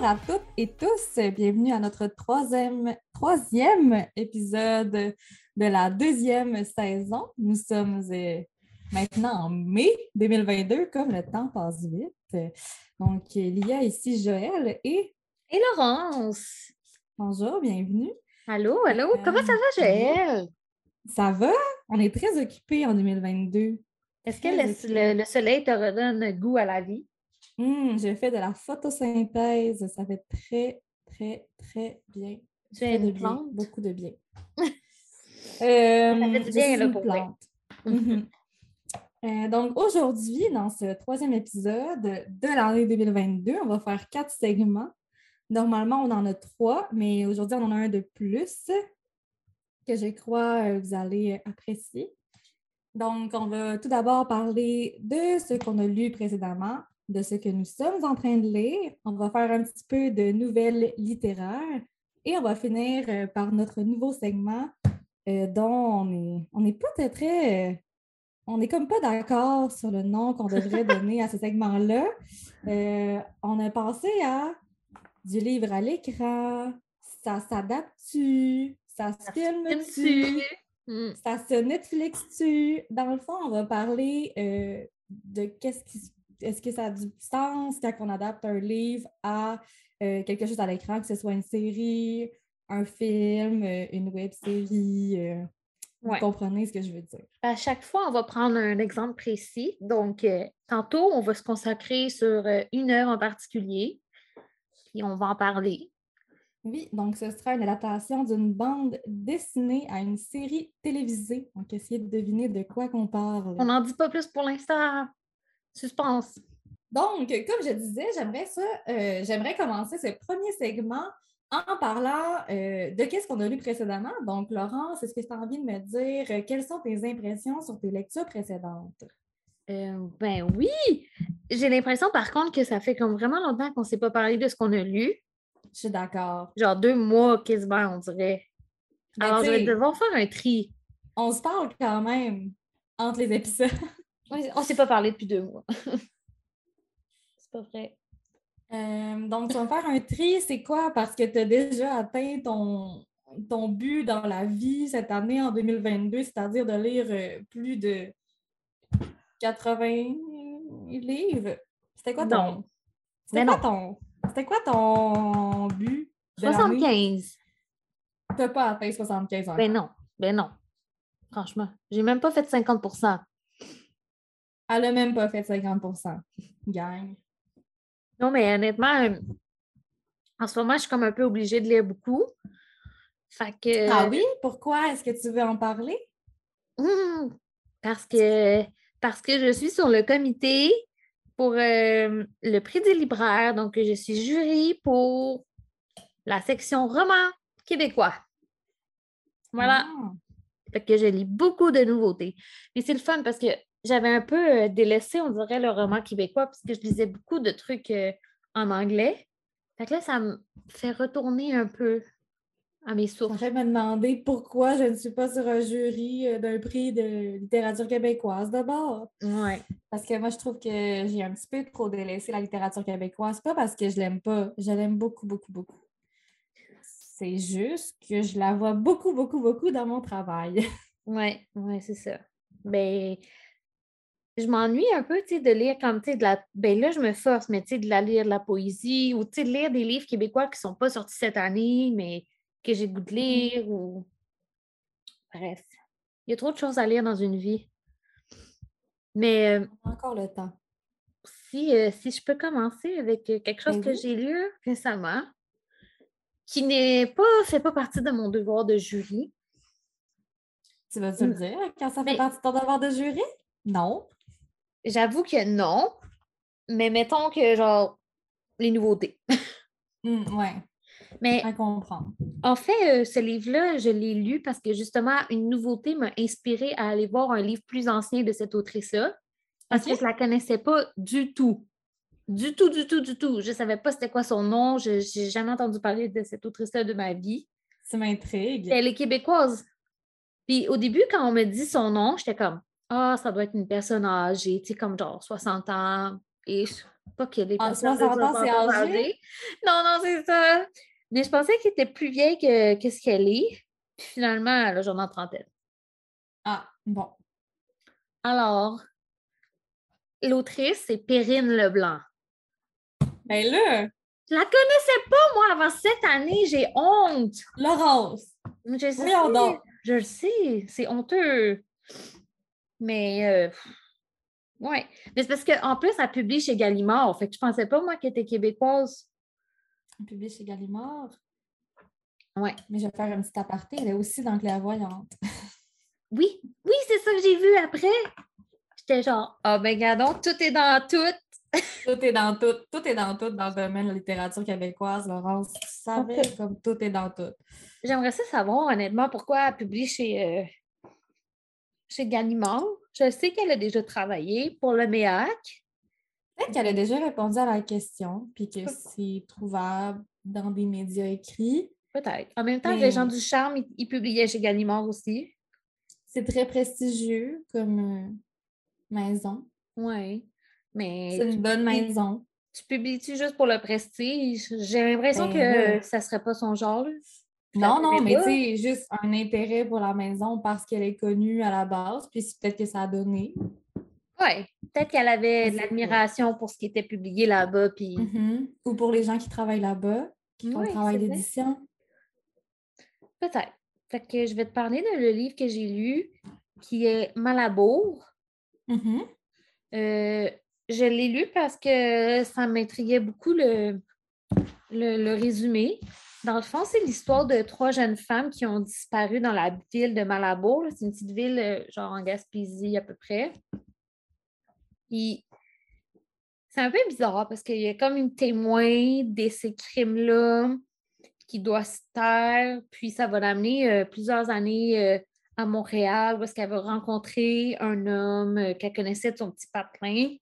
Bonjour à toutes et tous, bienvenue à notre troisième, troisième épisode de la deuxième saison. Nous sommes euh, maintenant en mai 2022, comme le temps passe vite. Donc, il y a ici Joël et... Et Laurence. Bonjour, bienvenue. Allô, allô, comment ça va, Joël? Ça va? On est très occupés en 2022. Est-ce que le, soleil te redonne goût à la vie? Mmh, j'ai fait de la photosynthèse. Ça fait très, très, très bien. Tu une plante? Beaucoup de bien. euh, ça fait du bien, là, pour plante. Mmh euh, donc, aujourd'hui, dans ce troisième épisode de l'année 2022, on va faire quatre segments. Normalement, on en a trois, mais aujourd'hui, on en a un de plus que je crois euh, vous allez apprécier. Donc, on va tout d'abord parler de ce qu'on a lu précédemment, de ce que nous sommes en train de lire. On va faire un petit peu de nouvelles littéraires et on va finir euh, par notre nouveau segment euh, dont on n'est pas très. on n'est comme pas d'accord sur le nom qu'on devrait donner à ce segment-là. on a pensé à du livre à l'écran, ça s'adapte-tu, ça se filme-tu? Mm. Ça se Netflix-tu? Dans le fond, on va parler euh, de qu'est-ce qui est-ce que ça a du sens quand on adapte un livre à euh, quelque chose à l'écran, que ce soit une série, un film, euh, une web série. Vous comprenez ce que je veux dire? À chaque fois, on va prendre un exemple précis. Donc, tantôt, on va se consacrer sur une heure en particulier, puis on va en parler. Oui, donc ce sera une adaptation d'une bande dessinée à une série télévisée. Donc, essayez de deviner de quoi qu'on parle. On n'en dit pas plus pour l'instant. Suspense. Donc, comme je disais, j'aimerais ça, euh, j'aimerais commencer ce premier segment en parlant euh, de qu'est-ce qu'on a lu précédemment. Donc, Laurence, est-ce que tu as envie de me dire euh, quelles sont tes impressions sur tes lectures précédentes? ben oui! J'ai l'impression, par contre, que ça fait comme vraiment longtemps qu'on ne s'est pas parlé de ce qu'on a lu. Je suis d'accord. Genre deux mois quasiment, on dirait. Ben, Alors, je vais devoir faire un tri. On se parle quand même entre les épisodes. On ne s'est pas parlé depuis deux mois. c'est pas vrai. Euh, donc, tu vas faire un tri, c'est quoi? Parce que tu as déjà atteint ton, ton but dans la vie cette année en 2022, c'est-à-dire de lire euh, plus de 80 livres. C'était quoi ton. C'était quoi ton. C'était quoi ton but? 75. T'as pas atteint 75 ans. Ben non, ben non. Franchement, j'ai même pas fait 50 Elle a même pas fait 50% Gang. Non, mais honnêtement, en ce moment, je suis comme un peu obligée de lire beaucoup. Fait que... Ah oui? Pourquoi? Est-ce que tu veux en parler? Hum, parce que parce que je suis sur le comité pour euh, le prix des libraires. Donc, je suis jury pour la section roman québécois. Voilà. Ah. Fait que je lis beaucoup de nouveautés. Mais c'est le fun parce que j'avais un peu euh, délaissé, on dirait, le roman québécois parce que je lisais beaucoup de trucs euh, en anglais. Fait que là, ça me fait retourner un peu à mes sources. Ça me demander pourquoi je ne suis pas sur un jury euh, d'un prix de littérature québécoise d'abord. Oui. Parce que moi, je trouve que j'ai un petit peu trop délaissé la littérature québécoise. Pas parce que je l'aime pas. Je l'aime beaucoup, beaucoup, beaucoup. C'est juste que je la vois beaucoup, beaucoup, beaucoup dans mon travail. Oui, ouais, c'est ça. Ben, je m'ennuie un peu, tu sais, de lire comme, tu sais, de la... Ben là, je me force, mais tu sais, de la lire de la poésie ou, tu sais, de lire des livres québécois qui ne sont pas sortis cette année, mais que j'ai goût de mmh lire ou. Bref, il y a trop de choses à lire dans une vie. Mais. Encore le temps. Si, si je peux commencer avec quelque chose que j'ai lu récemment, qui n'est pas fait pas partie de mon devoir de jury. Tu vas te le dire quand ça fait partie de ton devoir de jury? Non. J'avoue que non. Mais mettons que genre les nouveautés. Mmh, ouais. Mais comprendre. En fait, euh, ce livre-là, je l'ai lu parce que justement, une nouveauté m'a inspiré à aller voir un livre plus ancien de cette autrice-là. Parce que je ne la connaissais pas du tout. Du tout, du tout, du tout. Je ne savais pas c'était quoi son nom. Je n'ai jamais entendu parler de cette autrice-là de ma vie. Ça m'intrigue. Elle est québécoise. Puis au début, quand on me dit son nom, j'étais comme Ah, ça doit être une personne âgée, tu sais, comme genre 60 ans, Et je pas qu'elle est En personnes de 60 ans, c'est 60 âgé? Non, non, c'est ça. Mais je pensais qu'elle était plus vieille que, que ce qu'elle est. Puis finalement, elle a genre en trentaine. Ah, bon. Alors, l'autrice, c'est Perrine Leblanc. Ben là, Je la connaissais pas, moi, avant cette année. J'ai honte. Laurence, Je sais, je le sais, c'est honteux. Mais, euh, ouais. Mais c'est parce qu'en plus, elle publie chez Gallimard. Fait que je pensais pas, moi, qu'elle était québécoise. on publie chez Gallimard. Ouais. Mais je vais faire un petit aparté. Elle est aussi dans Clairvoyante. Oui, oui, c'est ça que j'ai vu après. J'étais genre, ah ben, regardons, tout est dans tout. Tout est dans tout. Tout est dans tout dans le domaine de la littérature québécoise, Laurence. Tu savais comme tout est dans tout. J'aimerais ça savoir, honnêtement, pourquoi elle publie chez, euh, chez Gallimard. Je sais qu'elle a déjà travaillé pour le MEAC. Peut-être qu'elle a déjà répondu à la question, puis que c'est trouvable dans des médias écrits. Peut-être. En même temps, Mais- les gens du charme, ils, ils publiaient chez Gallimard aussi. C'est très prestigieux comme euh, maison. Oui. Mais C'est une bonne maison. tu publies-tu juste pour le prestige? J'ai l'impression Ben que ça serait pas son genre. Non, non, mais tu sais, juste un intérêt pour la maison parce qu'elle est connue à la base, puis peut-être que ça a donné. Ouais. Peut-être qu'elle avait de l'admiration pour ce qui était publié là-bas. Puis... Mhm. Ou pour les gens qui travaillent là-bas, qui font le travail d'édition. Peut-être. Fait que je vais te parler de le livre que j'ai lu, qui est Malabour. Euh, je l'ai lu parce que ça m'intriguait beaucoup le, le, le résumé. Dans le fond, c'est l'histoire de trois jeunes femmes qui ont disparu dans la ville de Malabour. là. C'est une petite ville, euh, genre en Gaspésie à peu près. C'est un peu bizarre parce qu'il y a comme une témoin de ces crimes-là qui doit se taire. Puis, ça va l'amener euh, plusieurs années euh, à Montréal est-ce qu'elle va rencontrer un homme qu'elle connaissait de son petit patelin.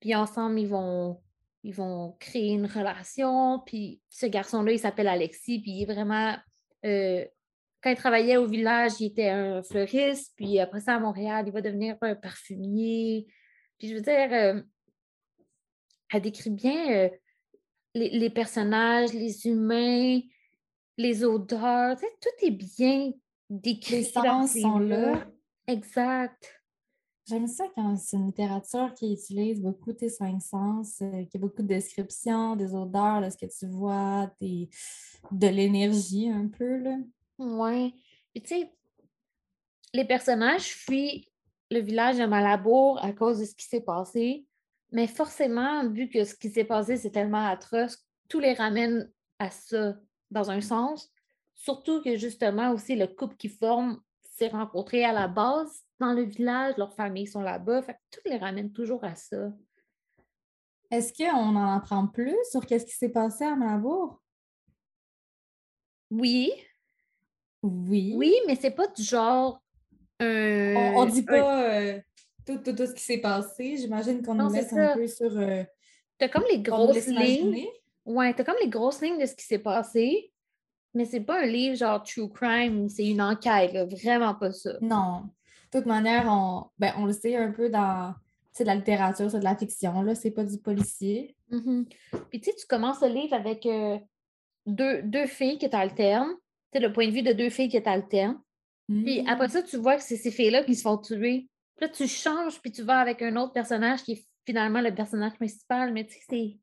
Puis ensemble, ils vont, ils vont créer une relation. Puis ce garçon-là, il s'appelle Alexis. Puis il est vraiment... euh, quand il travaillait au village, il était un fleuriste. Puis après ça, à Montréal, il va devenir un parfumier. Puis je veux dire, euh, elle décrit bien euh, les, les personnages, les humains, les odeurs. Tu sais, tout est bien décrit. Les sens sont là. Exact. J'aime ça quand c'est une littérature qui utilise beaucoup tes cinq sens, euh, qui a beaucoup de descriptions, des odeurs, de ce que tu vois, des... de l'énergie un peu. Là. Ouais. Puis tu sais, les personnages fuient le village de Malabour à cause de ce qui s'est passé. Mais forcément, vu que ce qui s'est passé, c'est tellement atroce, tout les ramène à ça, dans un sens. Surtout que justement aussi le couple qui forme s'est rencontré à la base dans le village, leurs familles sont là-bas. Fait que tout les ramène toujours à ça. Est-ce qu'on en apprend plus sur qu'est-ce qui s'est passé à Malabour? Oui, Oui. oui, mais c'est pas du genre. un- On, on dit pas euh, tout, tout, tout ce qui s'est passé. J'imagine qu'on nous laisse un peu sur. euh, T'as comme les grosses lignes. Ouais, t'as comme les grosses lignes de ce qui s'est passé, mais c'est pas un livre genre true crime, c'est une enquête, là, vraiment pas ça. Non. De toute manière, on, ben, on le sait un peu dans de la littérature, c'est de la fiction, là, c'est pas du policier. Mhm. Puis tu sais, tu commences le livre avec euh, deux, deux filles qui t'alternent, tu sais, le point de vue de deux filles qui t'alternent. Puis Mm. après ça, tu vois que c'est ces filles-là qui se font tuer. Puis là, tu changes, puis tu vas avec un autre personnage qui est finalement le personnage principal, mais tu sais, c'est.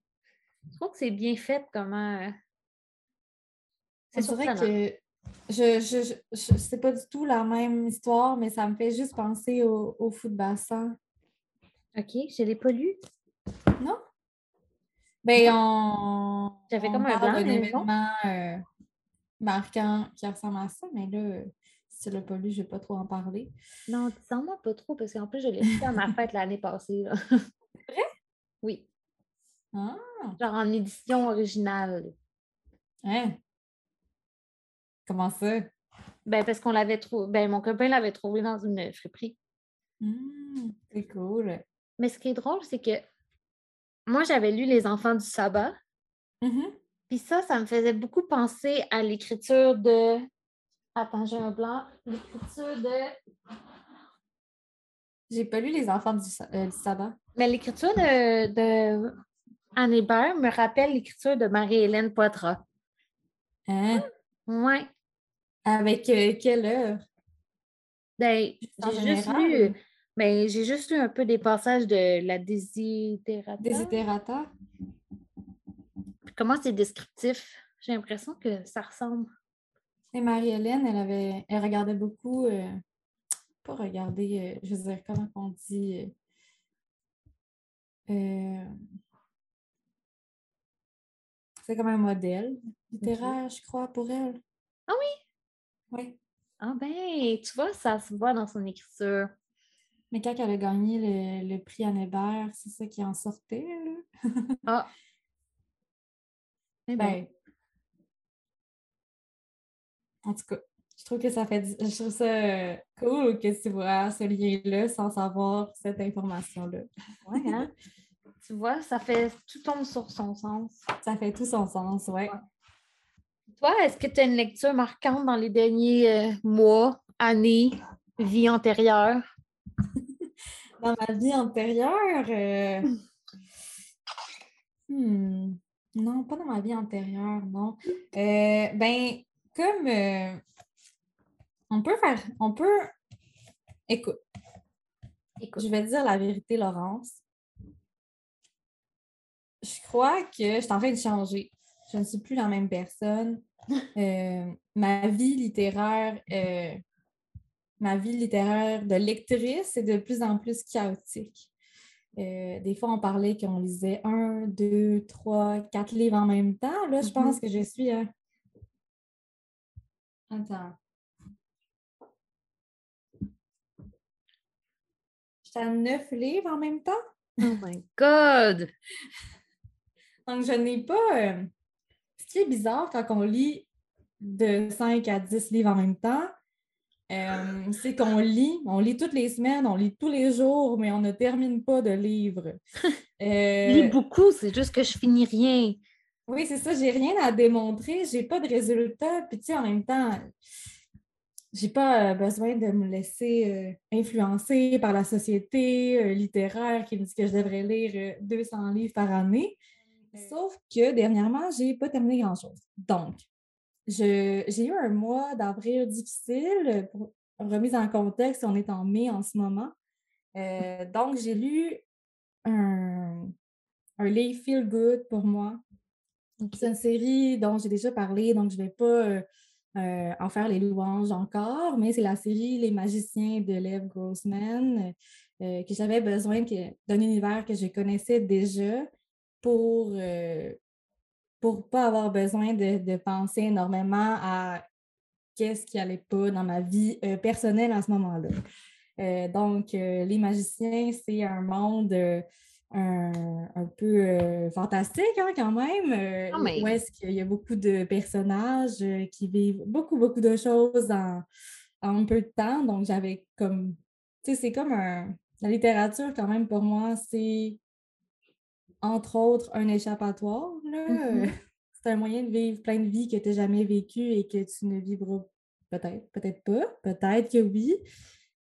Je trouve que c'est bien fait comment. euh, C'est surprenant. que je, je, je, c'est pas du tout la même histoire, mais ça me fait juste penser au, au foot bassin. OK, je l'ai pas lu. Non? Ben, on. J'avais comme un blanc, événement euh, marquant qui ressemble à ça, mais là, si tu l'as pas lu, je vais pas trop en parler. Non, dis-moi pas trop, parce qu'en plus, je l'ai fait à ma fête l'année passée. là. Oui, Ah, genre en édition originale. hein? Comment ça? Ben, parce qu'on l'avait trouvé. Ben, mon copain l'avait trouvé dans une friperie. Hmm, c'est cool. Mais ce qui est drôle, c'est que moi, j'avais lu Les Enfants du sabbat. Mhm. Puis ça, ça me faisait beaucoup penser à l'écriture de. Attends, j'ai un blanc. L'écriture de. J'ai pas lu Les enfants du, euh, du sabbat. Mais l'écriture de, de Anne Hébert me rappelle l'écriture de Marie-Hélène Poitras. Hein? Ouais. Avec euh, quelle œuvre? Ben, En j'ai juste lu, ben, j'ai juste lu un peu des passages de la Desiderata. Desiderata? Comment c'est descriptif? J'ai l'impression que ça ressemble. Et Marie-Hélène, elle avait, elle regardait beaucoup, euh, pas regarder, euh, je veux dire, comment on dit, euh, euh, c'est comme un modèle littéraire, je crois, pour elle. Ah oui? Oui. Ah ben, tu vois, ça se voit dans son écriture. Mais quand elle a gagné le, le prix Anne c'est ça qui en sortait, là. Ah. Eh ben, Ben, en tout cas, je trouve que ça fait, je trouve ça euh, cool que tu vois ce lien-là sans savoir cette information-là. ouais, hein? tu vois, ça fait tout tombe sur son sens. Ça fait tout son sens, ouais. Toi, est-ce que tu as une lecture marquante dans les derniers euh, mois, années, vie antérieure? Dans ma vie antérieure, euh, hmm, non, pas dans ma vie antérieure, non. Euh, ben, comme on peut faire, on peut, écoute, Écoute. je vais te dire la vérité, Laurence. Je crois que je suis en train de changer. Je ne suis plus la même personne. Euh, ma vie littéraire, euh, ma vie littéraire de lectrice est de plus en plus chaotique. Euh, des fois, on parlait qu'on lisait un, deux, trois, quatre livres en même temps. Là, je Mhm. pense que je suis à. Attends. Je suis à neuf livres en même temps? Oh my God! Donc, je n'ai pas. Euh, Ce qui est bizarre quand on lit de 5 à 10 livres en même temps, euh, c'est qu'on lit, on lit toutes les semaines, on lit tous les jours, mais on ne termine pas de livres. Je lis Euh, beaucoup, c'est juste que je finis rien. oui, c'est ça, j'ai rien à démontrer, j'ai pas de résultat, puis tu sais, en même temps, j'ai pas euh, besoin de me laisser euh, influencer par la société euh, littéraire qui me dit que je devrais lire euh, 200 livres par année. Sauf que dernièrement, j'ai pas terminé grand-chose. Donc, j'ai eu un mois d'avril difficile. Pour remise en contexte, on est en mai en ce moment. Euh, donc, j'ai lu un, un livre Feel Good pour moi. C'est une série dont j'ai déjà parlé, donc je ne vais pas euh, euh, en faire les louanges encore, mais c'est la série Les Magiciens de Lev Grossman, euh, que j'avais besoin d'un univers que je connaissais déjà pour ne pas avoir besoin de, de penser énormément à qu'est-ce qui n'allait pas dans ma vie euh, personnelle à ce moment-là. Euh, donc, euh, Les Magiciens, c'est un monde euh, un, un peu euh, fantastique hein, quand même, euh, même. où est-ce qu'il y a beaucoup de personnages euh, qui vivent beaucoup, beaucoup de choses en, en peu de temps. Donc, j'avais comme, tu sais, c'est comme un, la littérature quand même pour moi, c'est entre autres un échappatoire. là. Euh, C'est un moyen de vivre plein de vies que tu n'as jamais vécues et que tu ne vivras peut-être, peut-être pas, peut-être que oui.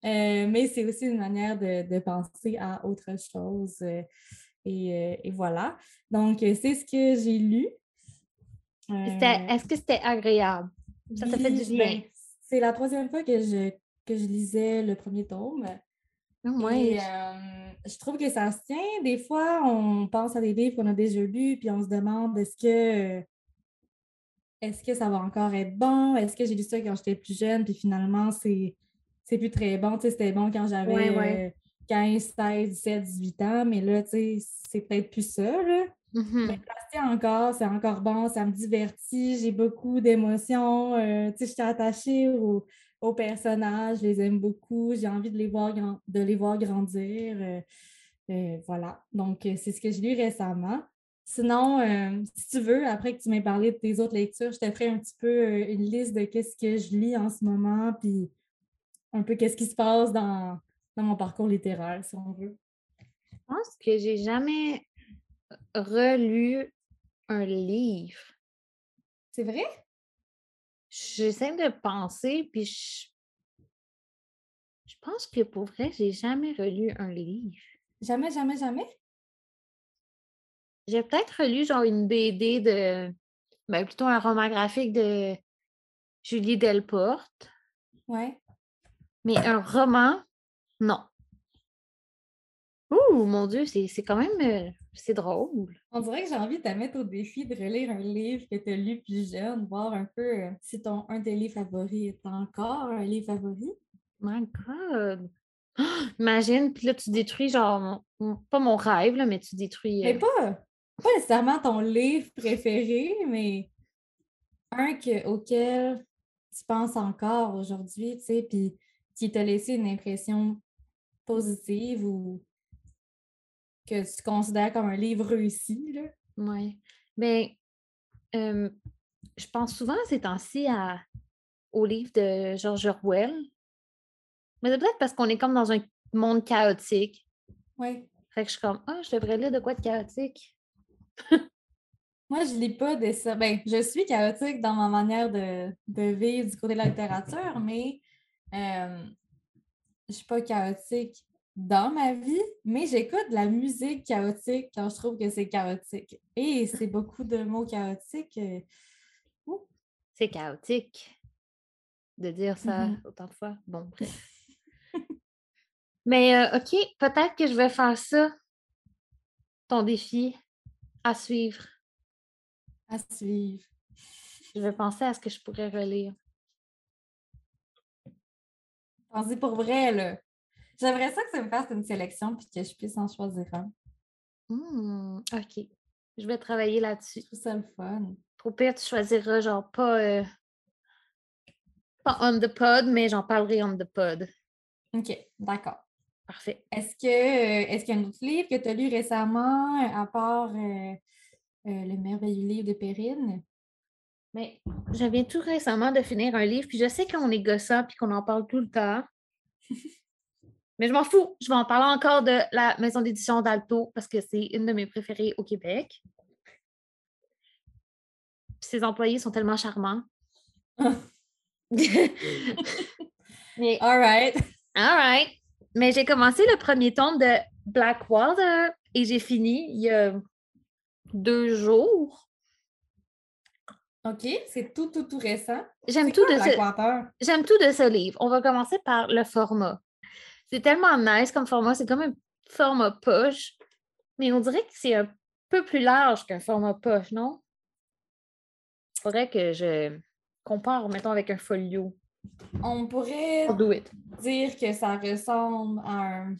Euh, mais c'est aussi une manière de, de penser à autre chose. euh, et, euh, et voilà. Donc, c'est ce que j'ai lu. Est-ce que c'était agréable? Ça t'a fait du ben, bien? c'est la troisième fois que je, que je lisais le premier tome. Et euh, je trouve que ça se tient. Des fois, on pense à des livres qu'on a déjà lus, puis on se demande est-ce que est-ce que ça va encore être bon? Est-ce que j'ai lu ça quand j'étais plus jeune, puis finalement, c'est c'est plus très bon? Tu sais, c'était bon quand j'avais Ouais, ouais. euh, 15, 16, 17, 18 ans, mais là, tu sais, c'est peut-être plus ça, là. Mhm. Mais tient encore, c'est encore bon, ça me divertit, j'ai beaucoup d'émotions. euh, tu sais, je suis attachée aux, aux personnages, je les aime beaucoup, j'ai envie de les voir, de les voir grandir. euh, euh, voilà. Donc, euh, c'est ce que j'ai lu récemment. Sinon, euh, si tu veux, après que tu m'aies parlé de tes autres lectures, je te ferai un petit peu une liste de qu'est-ce que je lis en ce moment, puis un peu qu'est-ce qui se passe dans, dans mon parcours littéraire, si on veut. Je pense que j'ai jamais relu un livre. C'est vrai? J'essaie de penser, puis je... je pense que pour vrai, j'ai jamais relu un livre. Jamais, jamais, jamais? J'ai peut-être lu genre une BD de. Ben, plutôt un roman graphique de Julie Delporte. Ouais. Mais un roman, non. Ouh, mon Dieu, c'est c'est quand même. C'est drôle. On dirait que j'ai envie de te mettre au défi de relire un livre que tu as lu plus jeune, voir un peu euh, si ton un de tes livres favoris est encore un livre favori. My God! Imagine, puis là, tu détruis genre, mon- mon- pas mon rêve, là, mais tu détruis. Mais euh, pas, pas nécessairement ton livre préféré, mais un que, auquel tu penses encore aujourd'hui, tu sais, puis qui t'a laissé une impression positive ou que tu considères comme un livre réussi, là? Ouais. Ben, euh, je pense souvent ces temps-ci à, au livre de George Orwell. Mais c'est peut-être parce qu'on est comme dans un monde chaotique. Ouais. Fait que je suis comme, ah, je devrais lire de quoi de chaotique? Moi, je lis pas de ça. Ben, je suis chaotique dans ma manière de, de vivre du côté de la littérature, mais euh, je suis pas chaotique dans ma vie, mais j'écoute de la musique chaotique quand je trouve que c'est chaotique. Et c'est beaucoup de mots chaotiques. euh, C'est chaotique de dire ça Mhm. autant de fois. Bon, bref. Mais euh, OK, peut-être que je vais faire ça, ton défi à suivre. à suivre. Je vais penser à ce que je pourrais relire. Pensez pour vrai, là. J'aimerais ça que ça me fasse une sélection puis que je puisse en choisir un. Hmm, OK. Je vais travailler là-dessus. Je trouve ça le fun. Au pire, tu choisiras genre pas, euh, pas on the pod, mais j'en parlerai on the pod. OK, d'accord. Parfait. Est-ce que euh, est-ce qu'il y a un autre livre que tu as lu récemment, à part euh, euh, le merveilleux livre de Perrine? Mais je viens tout récemment de finir un livre, puis je sais qu'on est gossant puis qu'on en parle tout le temps. Mais je m'en fous. Je vais en parler encore de la maison d'édition d'Alto parce que c'est une de mes préférées au Québec. Puis ses employés sont tellement charmants. Mais All right. All right. Mais j'ai commencé le premier tome de Blackwater et j'ai fini il y a deux jours. OK, c'est tout, tout, tout récent. J'aime tout, de ce... J'aime tout de ce livre. On va commencer par le format. C'est tellement nice comme format. C'est comme un format poche, mais on dirait que c'est un peu plus large qu'un format poche, non? Faudrait que je compare, mettons, avec un folio. On pourrait I'll do it. dire que ça ressemble à un,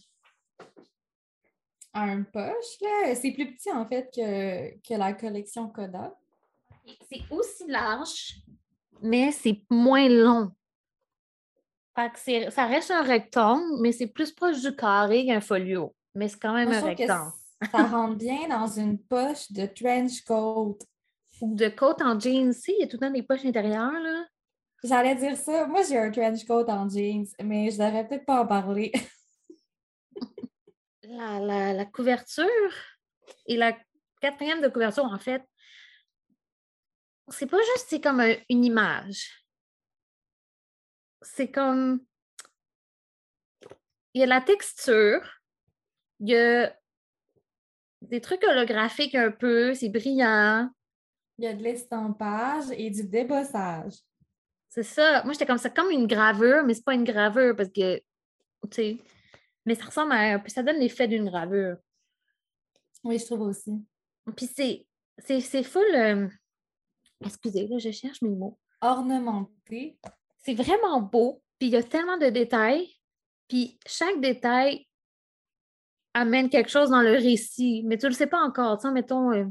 à un poche. là. C'est plus petit, en fait, que, que la collection Coda. C'est aussi large, mais c'est moins long. Fait que ça reste un rectangle, mais c'est plus proche du carré qu'un folio. Mais c'est quand même Moi, un rectangle. ça rentre bien dans une poche de trench coat. Ou de côte en jeans, sais, il y a tout le temps des poches intérieures, là. J'allais dire ça. Moi, j'ai un trench coat en jeans, mais je devrais peut-être pas en parler. La, la- la couverture et la quatrième de couverture, en fait, c'est pas juste, c'est comme un- une image. C'est comme. Il y a la texture, il y a des trucs holographiques un peu, c'est brillant. Il y a de l'estampage et du débossage. C'est ça. Moi, j'étais comme ça, comme une gravure, mais c'est pas une gravure parce que, tu sais, mais ça ressemble à peu, ça donne l'effet d'une gravure. Oui, je trouve aussi. Puis c'est, c'est, c'est full. euh, Excusez, là, je cherche mes mots. Ornementé. C'est vraiment beau, puis il y a tellement de détails, puis chaque détail amène quelque chose dans le récit, mais tu le sais pas encore. Tu mettons, euh,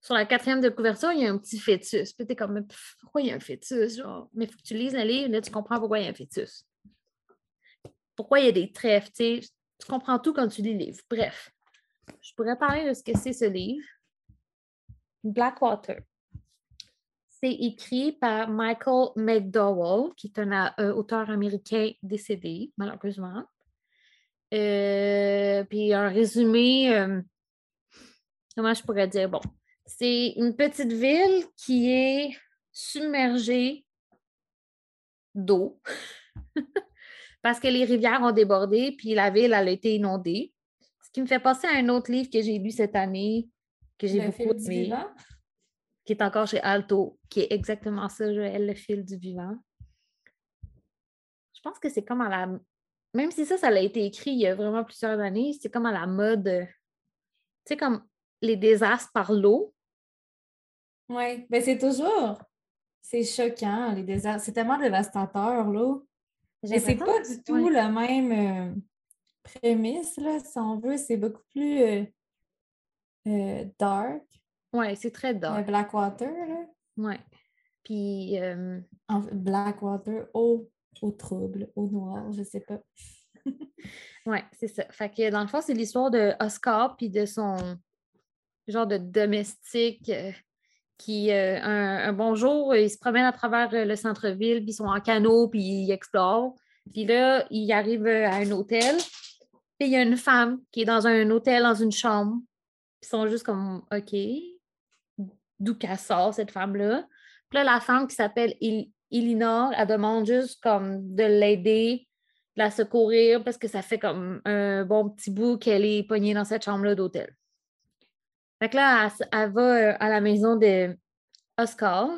sur la quatrième de couverture, il y a un petit fœtus. Puis t'es comme, Mais pff, pourquoi il y a un fœtus? Genre? Mais il faut que tu lises le livre, là, tu comprends pourquoi il y a un fœtus. Pourquoi il y a des trèfles, tu. Tu comprends tout quand tu lis le livre. Bref, je pourrais parler de ce que c'est ce livre. Blackwater. C'est écrit par Michael McDowell, qui est un euh, auteur américain décédé, malheureusement. Euh, puis un résumé, euh, comment je pourrais dire? Bon, c'est une petite ville qui est submergée d'eau parce que les rivières ont débordé, puis la ville elle a été inondée. Ce qui me fait penser à un autre livre que j'ai lu cette année, que j'ai beaucoup aimé. Qui est encore chez Alto, qui est exactement ça, Joël, le fil du vivant. Je pense que c'est comme à la. Même si ça, ça a été écrit il y a vraiment plusieurs années, c'est comme à la mode. Tu sais, comme les désastres par l'eau. Oui, ben c'est toujours. C'est choquant, les déserts. C'est tellement dévastateur, là. J'ai Mais c'est pas du tout ouais. la même euh, prémisse, là, si on veut. C'est beaucoup plus euh, euh, dark. Ouais, c'est très dark. Blackwater, là. Ouais. Puis, euh, En fait, Blackwater, eau, eau trouble, eau noire, je sais pas. ouais, c'est ça. Fait que dans le fond, c'est l'histoire de Oscar puis de son genre de domestique euh, qui, euh, un, un bon jour, il se promène à travers le centre-ville, puis ils sont en canot, puis ils explorent. Puis là, il arrive à un hôtel, puis il y a une femme qui est dans un hôtel, dans une chambre. Puis ils sont juste comme, OK, d'où qu'elle sort, cette femme-là? Puis là, la femme qui s'appelle Il- Elinor, elle demande juste comme de l'aider, de la secourir, parce que ça fait comme un bon petit bout qu'elle est pognée dans cette chambre-là d'hôtel. Fait que là, elle, va euh, à la maison de Oscar,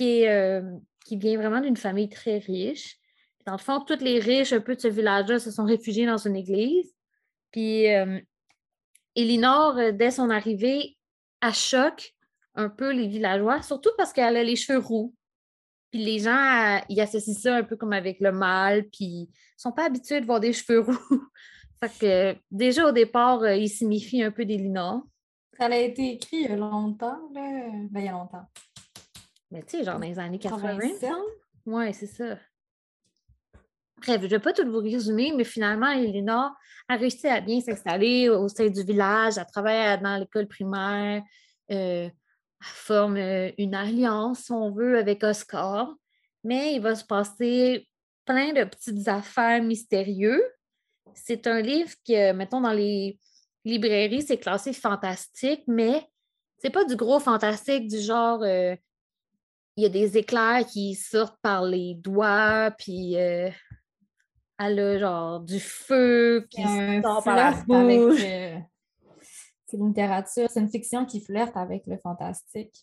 euh, qui vient vraiment d'une famille très riche. Dans le fond, tous les riches un peu de ce village-là se sont réfugiés dans une église. Puis Elinor, euh, dès son arrivée, elle choque un peu les villageois, surtout parce qu'elle a les cheveux roux. Puis les gens, euh, ils associent ça un peu comme avec le mal, puis ils sont pas habitués de voir des cheveux roux. fait que déjà au départ, euh, ils signifient un peu d'Elinor. Ça a été écrit il y a longtemps, là. Ben, il y a longtemps. Mais tu sais, genre dans les années 80, 87? Oui, c'est ça. Bref, je ne vais pas tout vous résumer, mais finalement, Elinor a réussi à bien s'installer au sein du village, elle travaille dans l'école primaire, euh, forme euh, une alliance, si on veut, avec Oscar, mais il va se passer plein de petites affaires mystérieuses. C'est un livre que, mettons, dans les librairies, c'est classé fantastique, mais c'est pas du gros fantastique du genre euh, il y a des éclairs qui sortent par les doigts, puis euh, elle a genre du feu qui sort par la avec. bouche. euh, c'est une littérature, c'est une fiction qui flirte avec le fantastique.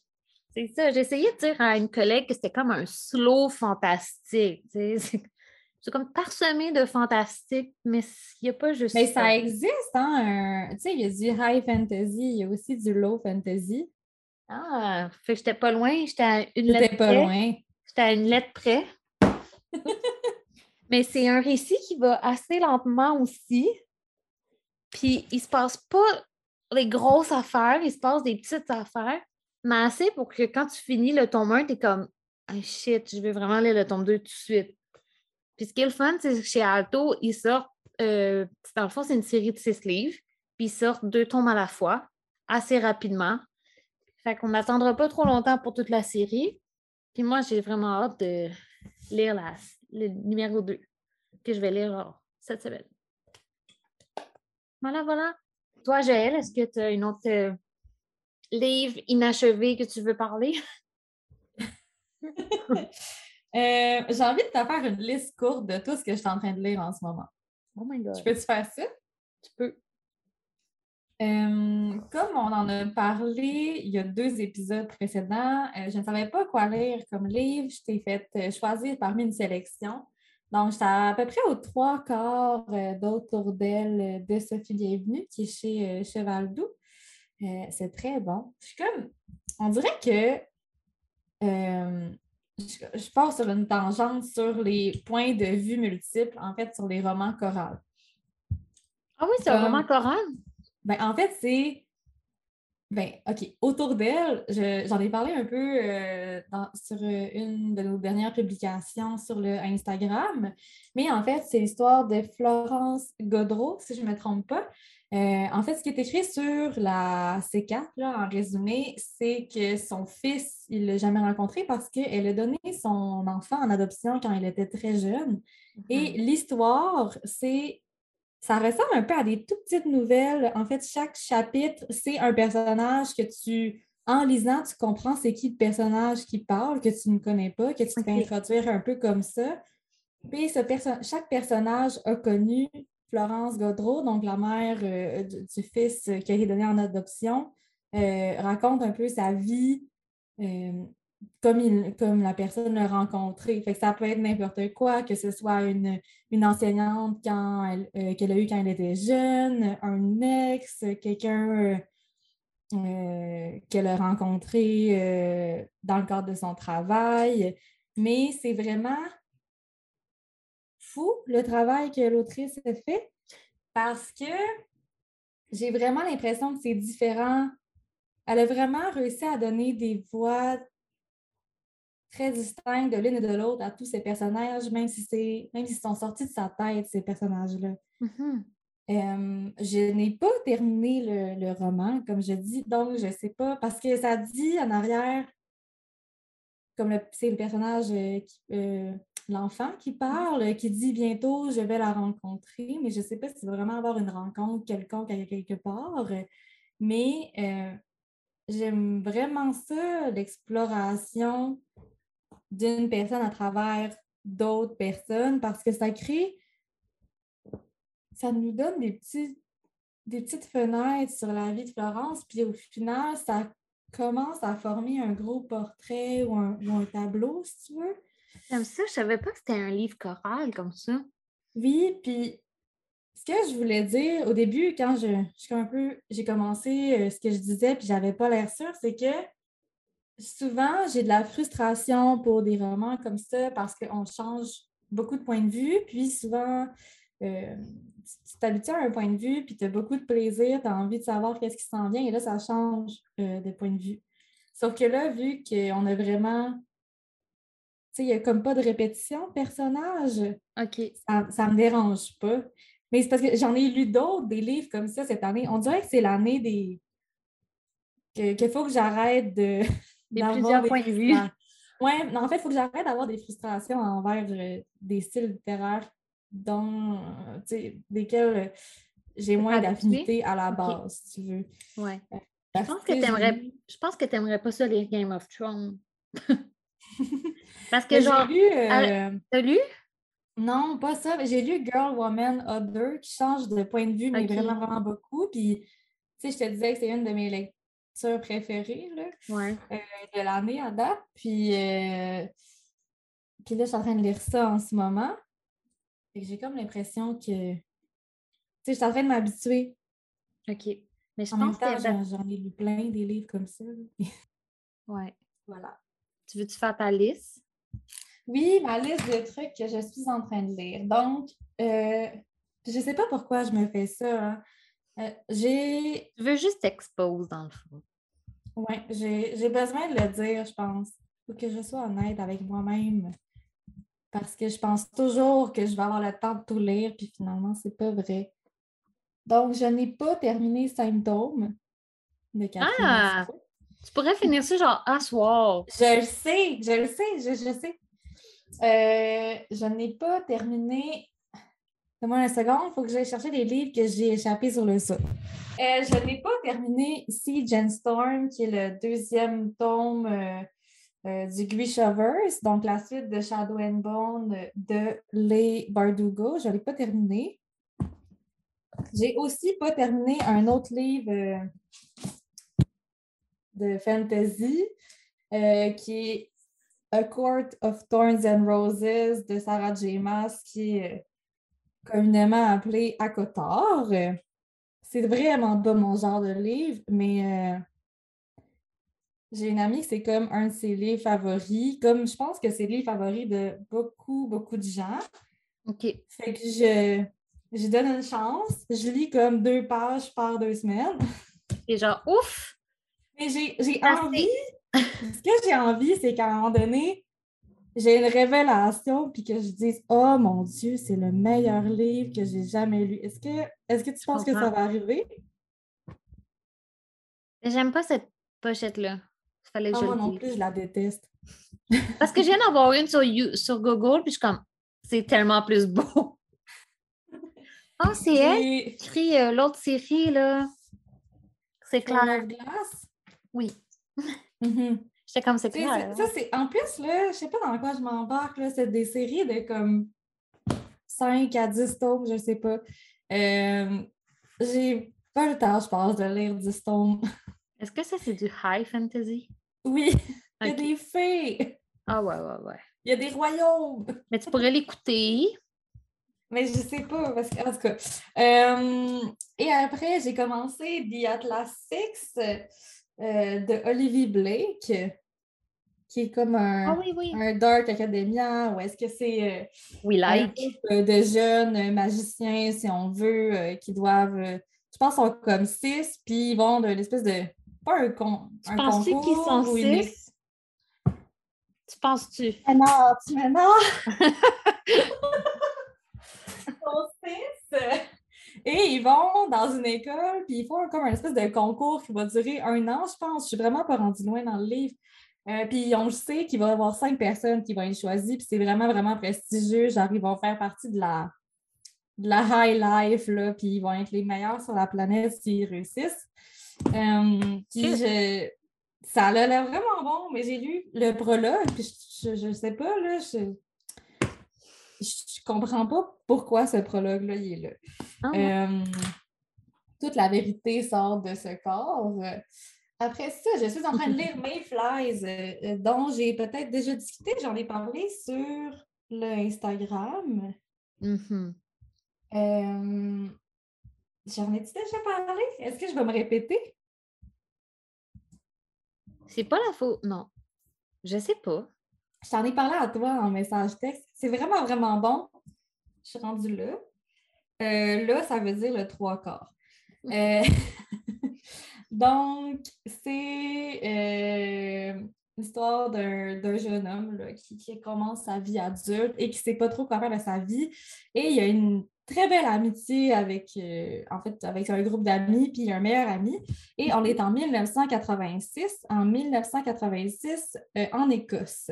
C'est ça. J'ai essayé de dire à une collègue que c'était comme un slow fantastique. C'est comme parsemé de fantastique, mais il n'y a pas juste Mais ça existe, hein? un- Tu sais, il y a du high fantasy, il y a aussi du low fantasy. Ah, fait que j'étais pas loin, j'étais à une lettre pas près. loin. J'étais à une lettre près. Mais c'est un récit qui va assez lentement aussi. Puis il se passe pas les grosses affaires, il se passe des petites affaires, mais assez pour que quand tu finis le tome 1, tu es comme ah shit, je vais vraiment lire le tome 2 tout de suite. Puis ce qui est le fun, c'est que chez Alto, ils sortent, euh, dans le fond, c'est une série de six livres, puis ils sortent deux tomes à la fois, assez rapidement. Fait qu'on n'attendra pas trop longtemps pour toute la série. Puis moi, j'ai vraiment hâte de lire la, le numéro 2, que je vais lire cette semaine. Voilà, voilà. Toi, Joël, est-ce que tu as une autre euh, livre inachevé que tu veux parler? Euh, J'ai envie de te faire une liste courte de tout ce que je suis en train de lire en ce moment. Oh my God. Je peux-tu faire ça? Tu peux. Euh, comme on en a parlé il y a deux épisodes précédents, euh, je ne savais pas quoi lire comme livre. Je t'ai fait choisir parmi une sélection. Donc, j'étais à peu près aux trois quarts euh, d'autour d'elle de Sophie Bienvenue, qui est chez euh, Cheval Doux. Euh, c'est très bon. Je suis comme. On dirait que euh, je, je pars sur une tangente sur les points de vue multiples, en fait, sur les romans chorales. Ah oui, c'est un roman choral? Ben, en fait, c'est. Ben, OK. Autour d'elle, je- j'en ai parlé un peu euh, dans- sur euh, une de nos dernières publications sur le Instagram. Mais en fait, c'est l'histoire de Florence Godreau, si je ne me trompe pas. Euh, en fait, ce qui est écrit sur la C4, là, en résumé, c'est que son fils, il ne l'a jamais rencontré parce qu'elle a donné son enfant en adoption quand il était très jeune. Et l'histoire, c'est. Ça ressemble un peu à des tout petites nouvelles. En fait, chaque chapitre, c'est un personnage que tu, en lisant, tu comprends c'est qui le personnage qui parle, que tu ne connais pas, que tu Ok. introduire un peu comme ça. Puis ce perso- chaque personnage a connu Florence Godreau, donc la mère euh, du, du fils qui a été donné en adoption, euh, raconte un peu sa vie euh, comme, il, comme la personne l'a rencontré. Fait que ça peut être n'importe quoi, que ce soit une, une enseignante euh, qu'elle a eu quand elle était jeune, un ex, quelqu'un euh, qu'elle a rencontré euh, dans le cadre de son travail. Mais c'est vraiment fou le travail que l'autrice a fait parce que j'ai vraiment l'impression que c'est différent. Elle a vraiment réussi à donner des voix très distinctes de l'une et de l'autre à tous ces personnages, même si c'est même s'ils sont sortis de sa tête, ces personnages-là. Mhm. Euh, je n'ai pas terminé le, le roman, comme je dis, donc je ne sais pas, parce que ça dit en arrière, comme c'est le personnage, euh, euh, l'enfant qui parle, euh, qui dit bientôt je vais la rencontrer, mais je ne sais pas s'il va vraiment avoir une rencontre quelconque à quelque part. Mais j'aime vraiment ça, l'exploration d'une personne à travers d'autres personnes, parce que ça crée ça nous donne des, petits, des petites fenêtres sur la vie de Florence, puis au final, ça commence à former un gros portrait ou un, ou un tableau, si tu veux. J'aime ça, je savais pas que c'était un livre choral comme ça. Oui, puis ce que je voulais dire au début, quand je, je comme un peu, j'ai commencé euh, ce que je disais, puis j'avais pas l'air sûre, c'est que souvent, j'ai de la frustration pour des romans comme ça parce qu'on change beaucoup de points de vue, puis souvent, euh, tu tu t'habitues à un point de vue, puis tu as beaucoup de plaisir, tu as envie de savoir qu'est-ce qui s'en vient, et là, ça change euh, de point de vue. Sauf que là, vu qu'on a vraiment, tu sais, il n'y a comme pas de répétition de personnages, OK. ça ne me dérange pas. Mais c'est parce que j'en ai lu d'autres, des livres comme ça cette année. On dirait que c'est l'année des. que- qu'il faut que j'arrête de. Des plusieurs des points de vue. mais en fait, il faut que j'arrête d'avoir des frustrations envers euh, des styles littéraires dont, euh, tu sais, desquels euh, j'ai moins d'affinité à la base, si tu veux. Ouais. Je pense que t'aimerais- Je pense que tu n'aimerais pas ça, les Game of Thrones. Parce que, genre, J'ai lu. t'as lu? Non, pas ça. J'ai lu Girl, Woman, Other qui change de point de vue, mais vraiment, vraiment beaucoup. Puis, tu sais, je te disais que c'est une de mes lectures préférées là, Ouais. de l'année à date. Puis, euh, puis là, je suis en train de lire ça en ce moment. J'ai comme l'impression que. Tu sais, je suis en train de m'habituer. OK. Mais je En même pense temps, que. j'en ai lu plein des livres comme ça. Ouais. voilà. Tu veux-tu faire ta liste? Oui, ma liste de trucs que je suis en train de lire. Donc, euh, je sais pas pourquoi je me fais ça. hein. Euh, j'ai Tu veux juste t'exposer dans le fond. Ouais, j'ai besoin de le dire, je pense. Faut que je sois honnête avec moi-même. Parce que je pense toujours que je vais avoir le temps de tout lire, puis finalement, c'est pas vrai. Donc, je n'ai pas terminé Symptômes de Catherine Ah! Tu pourrais finir ça genre à soir. Je le sais, je le sais, je, je sais. Euh, je n'ai pas terminé. Donne-moi une seconde, il faut que j'aille chercher les livres que j'ai échappés sur le sol. Euh, je n'ai pas terminé ici Jen Storm, qui est le deuxième tome euh, euh, du Grishaverse, donc la suite de Shadow and Bone de Leigh Bardugo. Je ne l'ai pas terminé. J'ai aussi pas terminé un autre livre de fantasy qui est A Court of Thorns and Roses de Sarah J. Maas, qui est communément appelé Akotar. Euh, C'est vraiment pas mon genre de livre, mais euh, j'ai une amie que c'est comme un de ses livres favoris, comme je pense que c'est le livre favori de beaucoup, beaucoup de gens. OK. Fait que je, je donne une chance. Je lis comme deux pages par deux semaines. Et genre, ouf! Mais j'ai envie. Ce que j'ai envie, c'est qu'à un moment donné, j'ai une révélation puis que je dise Oh mon Dieu, c'est le meilleur livre que j'ai jamais lu. Est-ce que, est que tu penses que ça va arriver? J'aime pas cette pochette-là. Il fallait que Ah, je moi le non plus, je la déteste. Parce que je viens d'en voir une sur, You- sur Google, puis je suis comme, c'est tellement plus beau. Oh, c'est elle qui J'ai écrit euh, l'autre série, là. C'est clair. Claire Glace. Oui. Mhm. J'étais comme, c'est clair. Ça, c'est. En plus, là, je sais pas dans quoi je m'embarque, là. C'est des séries de comme 5 à 10 tomes, je sais pas. Euh, j'ai pas le temps, je pense, de lire du Stone. Est-ce que ça, c'est du high fantasy? Oui, il y a des fées, Ah ouais, ouais, ouais. il y a des royaumes. Mais tu pourrais l'écouter. Mais je sais pas, parce que, en tout cas. Euh, et après, j'ai commencé The Atlas Six euh, de Olivier Blake, qui est comme un, Ah oui, oui. un Dark Academia, ou est-ce que c'est euh, We un like. groupe euh, de jeunes magiciens, si on veut, euh, qui doivent, je pense, sont comme six, puis ils vont d'une espèce de, pas un, con, Tu un penses-tu concours. qu'ils sont une- six? Tu penses-tu? Mais non, tu mais non! Ils sont six. Et ils vont dans une école, puis ils font comme un espèce de concours qui va durer un an, je pense. Je suis vraiment pas rendue loin dans le livre. Euh, puis on sait qu'il va y avoir cinq personnes qui vont être choisies, puis c'est vraiment, vraiment prestigieux. Genre, ils vont faire partie de la, de la high life, là, puis ils vont être les meilleurs sur la planète s'ils réussissent. Euh, puis je- ça a l'air vraiment bon, mais j'ai lu le prologue, puis je, je, je sais pas, là, je comprends pas pourquoi ce prologue-là, il est là. Ah ouais. Euh, toute la vérité sort de ce corps. Après ça, je suis en train de lire Mayflies, euh, euh, dont j'ai peut-être déjà discuté, j'en ai parlé sur le Instagram. Mhm. Euh, j'en ai-tu déjà parlé? Est-ce que je vais me répéter? C'est pas la faute. Non. Je sais pas. Je t'en ai parlé à toi en message texte. C'est vraiment, vraiment bon. Je suis rendue là. Euh, là, ça veut dire le trois quarts. Euh, Donc, c'est euh, l'histoire d'un jeune homme là, qui, qui commence sa vie adulte et qui ne sait pas trop quoi faire de sa vie. Et il y a une très belle amitié avec, en fait, avec un groupe d'amis, puis un meilleur ami. Et on est en 1986, en 1986, euh, en Écosse.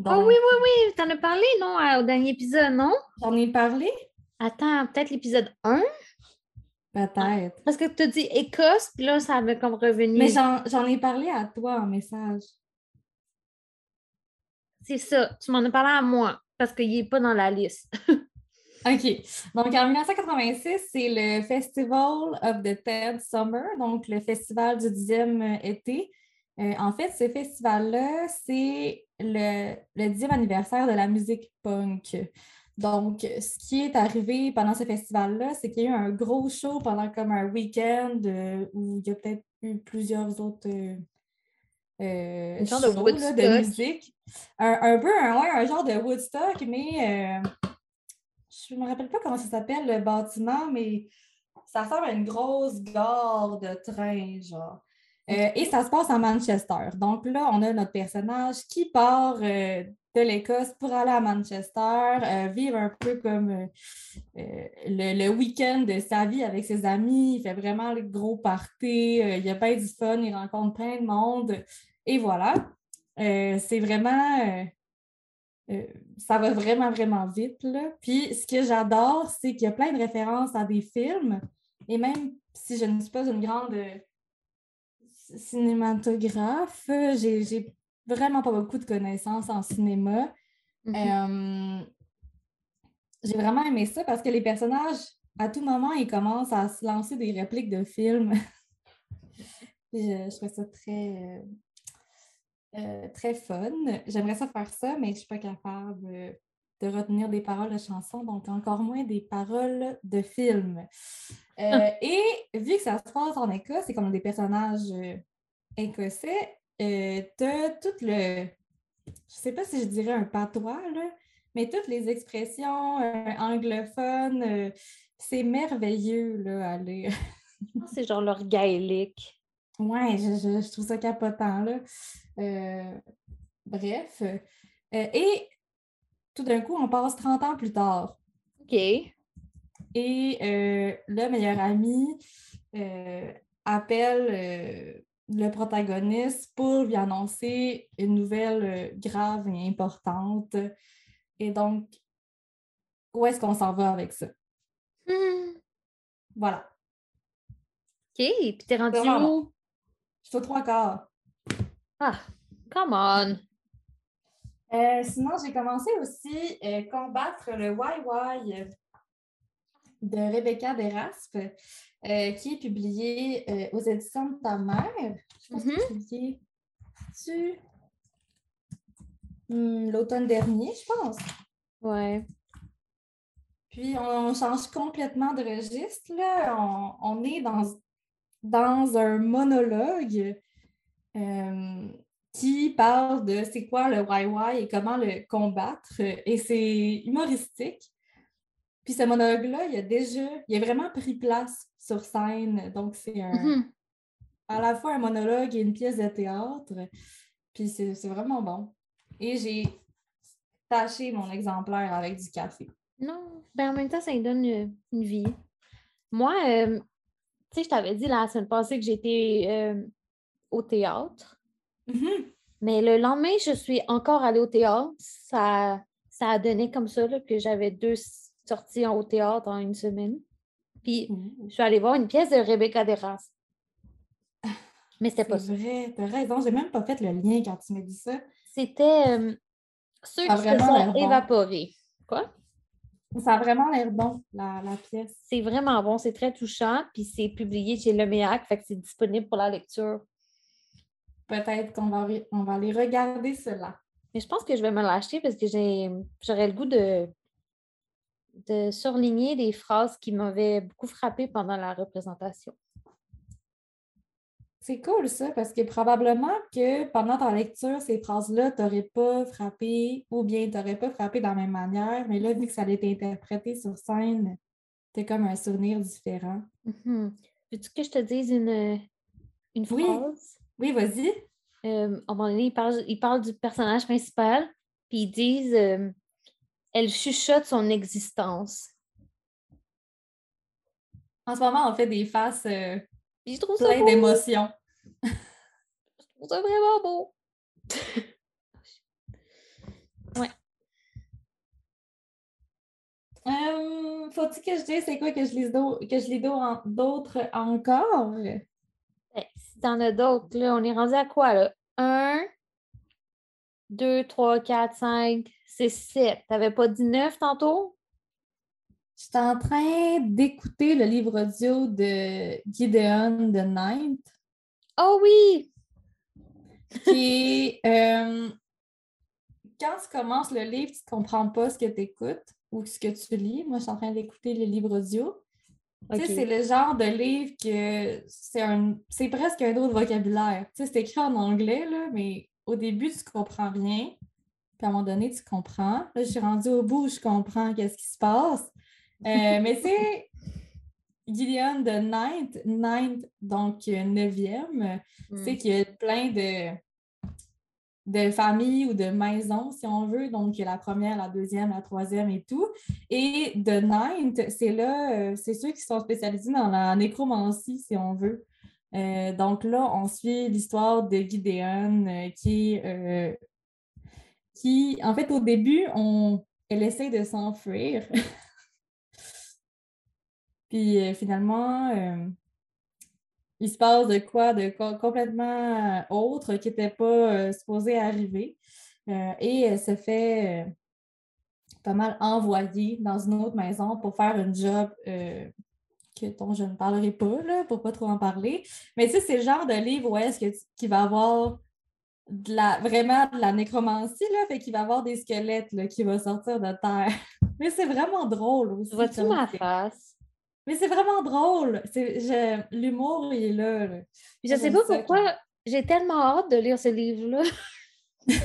Donc, oui, oui, oui. T'en as parlé, non, au dernier épisode, non? J'en ai parlé? Attends, peut-être l'épisode 1? Peut-être. Parce que tu as dit Écosse, puis là, ça avait comme revenu. Mais j'en ai parlé à toi en message. C'est ça. Tu m'en as parlé à moi, parce qu'il n'est pas dans la liste. OK. Donc, en 1986, c'est le Festival of the Tenth Summer, donc le festival du dixième été. Euh, en fait, ce festival-là, c'est le, le dixième anniversaire de la musique punk. Donc, ce qui est arrivé pendant ce festival-là, c'est qu'il y a eu un gros show pendant comme un week-end euh, où il y a peut-être eu plusieurs autres euh, euh, de shows, là, de musique. Un, un peu un, ouais, un genre de Woodstock, mais je me rappelle pas comment ça s'appelle le bâtiment, mais ça ressemble à une grosse gare de train, genre. Euh, et ça se passe à Manchester. Donc là, on a notre personnage qui part euh, de l'Écosse pour aller à Manchester, euh, vivre un peu comme le, week-end de sa vie avec ses amis. Il fait vraiment le gros party. il a pas du fun, il rencontre plein de monde. Et voilà. C'est vraiment. ça va vraiment, vraiment vite. Puis ce que j'adore, c'est qu'il y a plein de références à des films. Et même si je ne suis pas une grande cinématographe, j'ai j'ai vraiment pas beaucoup de connaissances en cinéma. Mhm. Euh, j'ai vraiment aimé ça parce que les personnages, à tout moment, ils commencent à se lancer des répliques de films. Je, je trouve ça très, euh, euh, très fun. J'aimerais ça faire ça, mais je ne suis pas capable de retenir des paroles de chansons, donc encore moins des paroles de films. Euh, et vu que ça se passe en Écosse, c'est comme des personnages euh, écossais, euh, tu as tout le. Je sais pas si je dirais un patois, là, mais toutes les expressions anglophones, c'est merveilleux là, à lire. C'est genre leur gaélique. Ouais, je, je- je trouve ça capotant, là. Bref. Et tout d'un coup, on passe 30 ans plus tard. OK. Et euh, le meilleur ami euh, appelle euh, le protagoniste pour lui annoncer une nouvelle grave et importante. Et donc, où est-ce qu'on s'en va avec ça? Hmm. Voilà. OK. Puis t'es rendu où? Je suis aux trois quarts. Ah, come on. Euh, sinon, j'ai commencé aussi euh, combattre le YY. de Rebecca Deraspe, euh, qui est publié euh, aux éditions de ta mère. Je pense que c'est publié tu hmm, l'automne dernier, je pense. Ouais. Puis on, change complètement de registre. Là. On, est dans, dans un monologue euh, qui parle de c'est quoi le YY et comment le combattre. Et c'est humoristique. Puis ce monologue-là, il a déjà, il a vraiment pris place sur scène. Donc, c'est un, mm-hmm. à la fois un monologue et une pièce de théâtre. Puis c'est vraiment bon. Et j'ai taché mon exemplaire avec du café. Non, ben en même temps, ça lui donne une, vie. Moi, euh, tu sais, je t'avais dit la semaine passée que j'étais euh, au théâtre. Mm-hmm. Mais le lendemain, je suis encore allée au théâtre. Ça, ça a donné comme ça que j'avais deux sorties au théâtre en une semaine. Puis, je suis allée voir une pièce de Rebecca Deras. Mais c'était pas ça. C'est vrai, t'as raison. J'ai même pas fait le lien quand tu m'as dit ça. C'était euh, ceux qui se sont évaporés. Quoi? Ça a vraiment l'air bon, la, pièce. C'est vraiment bon, c'est très touchant, puis c'est publié chez Leméac, fait que c'est disponible pour la lecture. Peut-être qu'on va, on va aller regarder cela. Mais je pense que je vais me l'acheter parce que j'aurais le goût de, de surligner des phrases qui m'avaient beaucoup frappé pendant la représentation. C'est cool ça, parce que probablement que pendant ta lecture, ces phrases-là t'auraient pas frappé ou bien t'auraient pas frappé de la même manière, mais là, vu que ça allait être interprété sur scène, c'est comme un souvenir différent. Mm-hmm. Veux-tu que je te dise une, une phrase? Oui, vas-y. Euh, à un moment donné, ils parlent, du personnage principal, puis ils disent euh, Elle chuchote son existence. En ce moment, on fait des faces euh, plein d'émotions. Je trouve ça vraiment beau. ouais. Euh, Faut-il que je dise c'est quoi que je lis d'autres encore? Ben, si t'en as d'autres, là, on est rendu à quoi là? 1, 2, 3, 4, 5, 6, 7. T'avais pas dit 9 tantôt? Je suis en train d'écouter le livre audio de Gideon de Ninth. Oh oui! Qui euh, quand tu commences le livre, tu ne comprends pas ce que tu écoutes ou ce que tu lis. Moi, je suis en train d'écouter le livre audio. Tu sais, c'est le genre de livre que c'est un c'est presque un autre vocabulaire. Tu sais, c'est écrit en anglais, là, mais au début, tu ne comprends rien. Puis à un moment donné, tu comprends. Là, je suis rendue au bout, je comprends qu'est-ce qui se passe. Euh, mais c'est Gideon de Ninth, Ninth, donc neuvième, c'est hmm. qu'il y a plein de, de familles ou de maisons, si on veut. Donc, la première, la deuxième, la troisième et tout. Et de Ninth, c'est là, euh, c'est ceux qui sont spécialisés dans la nécromancie, si on veut. Euh, donc là, on suit l'histoire de Gideon euh, qui, en fait, au début, elle essaie de s'enfuir. Puis finalement, il se passe de quoi, de complètement euh, autre qui n'était pas supposé arriver. et elle se fait pas mal envoyer dans une autre maison pour faire un job que, dont je ne parlerai pas, là, pour pas trop en parler. Mais tu sais, c'est le genre de livre où est-ce qu'il va avoir de la, vraiment de la nécromancie, là, fait qu'il va avoir des squelettes là, qui vont sortir de terre. Mais c'est vraiment drôle aussi. Vois-tu ma face? Mais c'est vraiment drôle. L'humour, il est là. Je sais pas pourquoi j'ai tellement hâte de lire ce livre-là.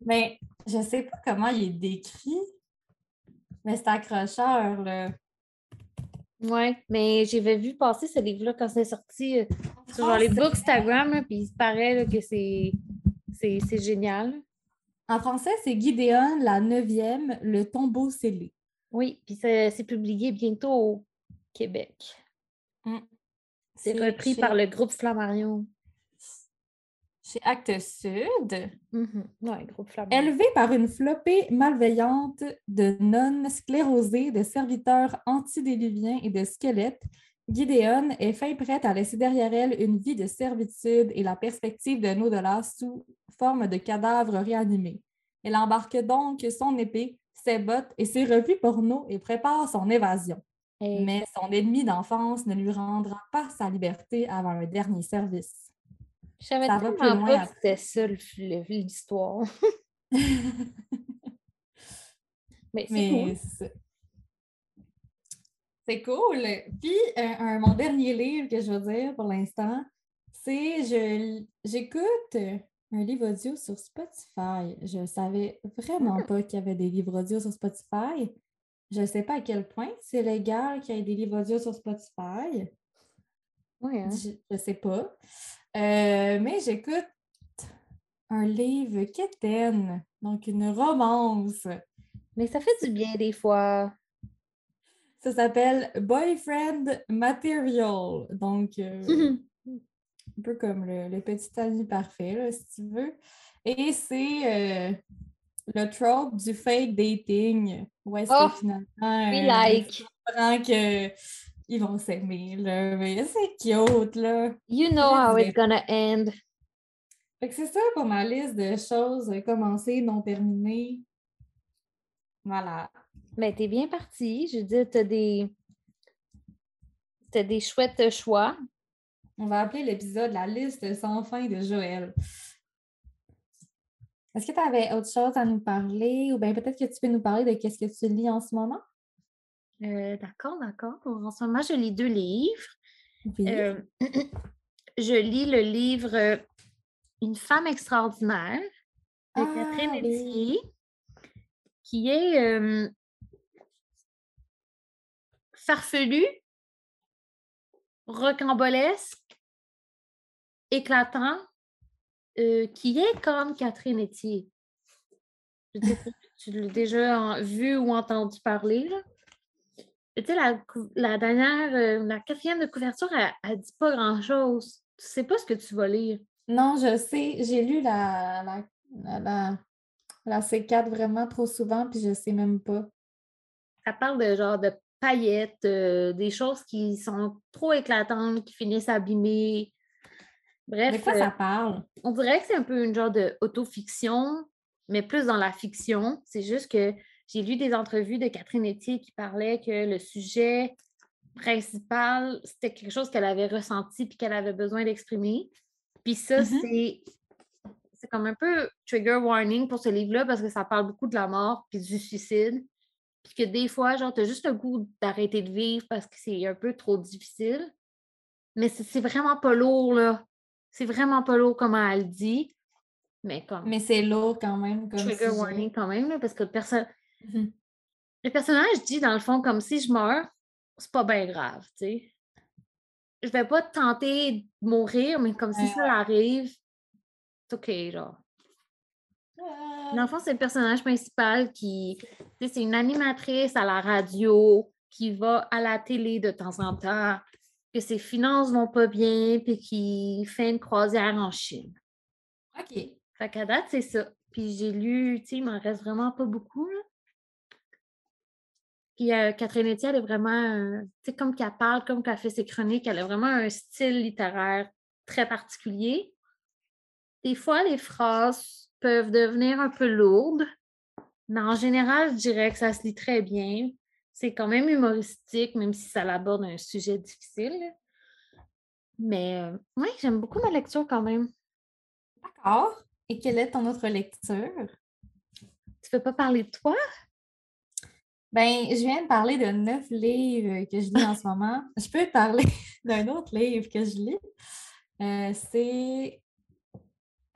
mais je sais pas comment il est décrit. Mais c'est accrocheur, là. Oui, mais j'avais vu passer ce livre-là quand c'est sorti euh, sur les Bookstagram, puis il paraît que c'est génial. En français, c'est Guidéon, la neuvième, le tombeau scellé. Oui, puis c'est publié bientôt au Québec. Mm. C'est repris par le groupe Flammarion. Chez Actes Sud. Oui, groupe Flammarion. Élevé par une flopée malveillante de nonnes sclérosées, de serviteurs antidéluviens et de squelettes, Gideon est fin prête à laisser derrière elle une vie de servitude et la perspective d'un au-delà sous forme de cadavre réanimé. Elle embarque donc son épée ses bottes et ses revues porno et prépare son évasion. Hey. Mais son ennemi d'enfance ne lui rendra pas sa liberté avant un dernier service. Je savais ça va plus loin c'était ça l'histoire. Mais c'est cool. c'est cool. Puis, euh, un- mon dernier livre que je veux dire pour l'instant, c'est je j'écoute un livre audio sur Spotify. Je ne savais vraiment pas qu'il y avait des livres audio sur Spotify. Je ne sais pas à quel point c'est légal qu'il y ait des livres audio sur Spotify. Ouais, hein. Je ne sais pas. Euh, mais j'écoute un livre quétaine, donc une romance. Mais ça fait du bien des fois. Ça s'appelle Boyfriend Material. Donc, euh, un peu comme le, le petit ami parfait, là, si tu veux. Et c'est euh, le trope du fake dating. Où est-ce Oh, que finalement. We euh, like. que ils vont s'aimer, là. Mais c'est cute, là. You know how it's gonna end. Fait que c'est ça pour ma liste de choses euh, commencées, non terminées. Voilà. Mais t'es bien parti. Je veux dire, t'as des. T'as des chouettes choix. On va appeler l'épisode La liste sans fin de Joël. Est-ce que tu avais autre chose à nous parler? Ou bien peut-être que tu peux nous parler de qu'est-ce que tu lis en ce moment? Euh, d'accord, d'accord. En ce moment, je lis deux livres. Oui. Euh, je lis le livre euh, Une femme extraordinaire de Ah, Catherine oui. Etier, qui est euh, farfelu, rocambolesque, éclatant, euh, qui est comme Catherine Etier. Je sais pas si tu l'as déjà en- vu ou entendu parler. Là. Tu sais, la, dernière, euh, la quatrième de couverture, elle, elle dit pas grand-chose. Tu sais pas ce que tu vas lire. Non, je sais, j'ai lu la, la, la, la- la C4 vraiment trop souvent, puis je sais même pas. Ça parle de genre de paillettes, euh, des choses qui sont trop éclatantes, qui finissent abîmées. Bref, De quoi euh, ça parle? on dirait que c'est un peu une genre de autofiction, mais plus dans la fiction. C'est juste que j'ai lu des entrevues de Catherine Etier qui parlait que le sujet principal, c'était quelque chose qu'elle avait ressenti puis qu'elle avait besoin d'exprimer. Puis ça, Mhm. c'est c'est comme un peu trigger warning pour ce livre-là parce que ça parle beaucoup de la mort puis du suicide. Puis que des fois, genre, tu as juste le goût d'arrêter de vivre parce que c'est un peu trop difficile. Mais c'est vraiment pas lourd, là. C'est vraiment pas lourd comment elle dit. Mais comme Mais c'est lourd quand même comme trigger warning quand même, là, parce que le, perso- Mhm. le personnage dit dans le fond comme si je meurs, c'est pas bien grave, tu sais. Je vais pas tenter de mourir, mais comme si Ouais, ça arrive, c'est OK, genre. Ah. Dans le fond, c'est le personnage principal qui, c'est une animatrice à la radio qui va à la télé de temps en temps, que ses finances vont pas bien, puis qui fait une croisière en Chine. OK. Fait qu'à date, c'est ça. Puis j'ai lu, tu sais, il m'en reste vraiment pas beaucoup, là. Puis euh, Catherine Etienne, elle est vraiment, euh, tu sais, comme qu'elle parle, comme qu'elle fait ses chroniques, elle a vraiment un style littéraire très particulier. Des fois, les phrases peuvent devenir un peu lourdes, mais en général, je dirais que ça se lit très bien. C'est quand même humoristique, même si ça aborde un sujet difficile. Mais oui, j'aime beaucoup ma lecture quand même. D'accord. Et quelle est ton autre lecture? Tu veux pas parler de toi? Ben, je viens de parler de neuf livres que je lis en ce moment. Je peux te parler d'un autre livre que je lis. Euh, c'est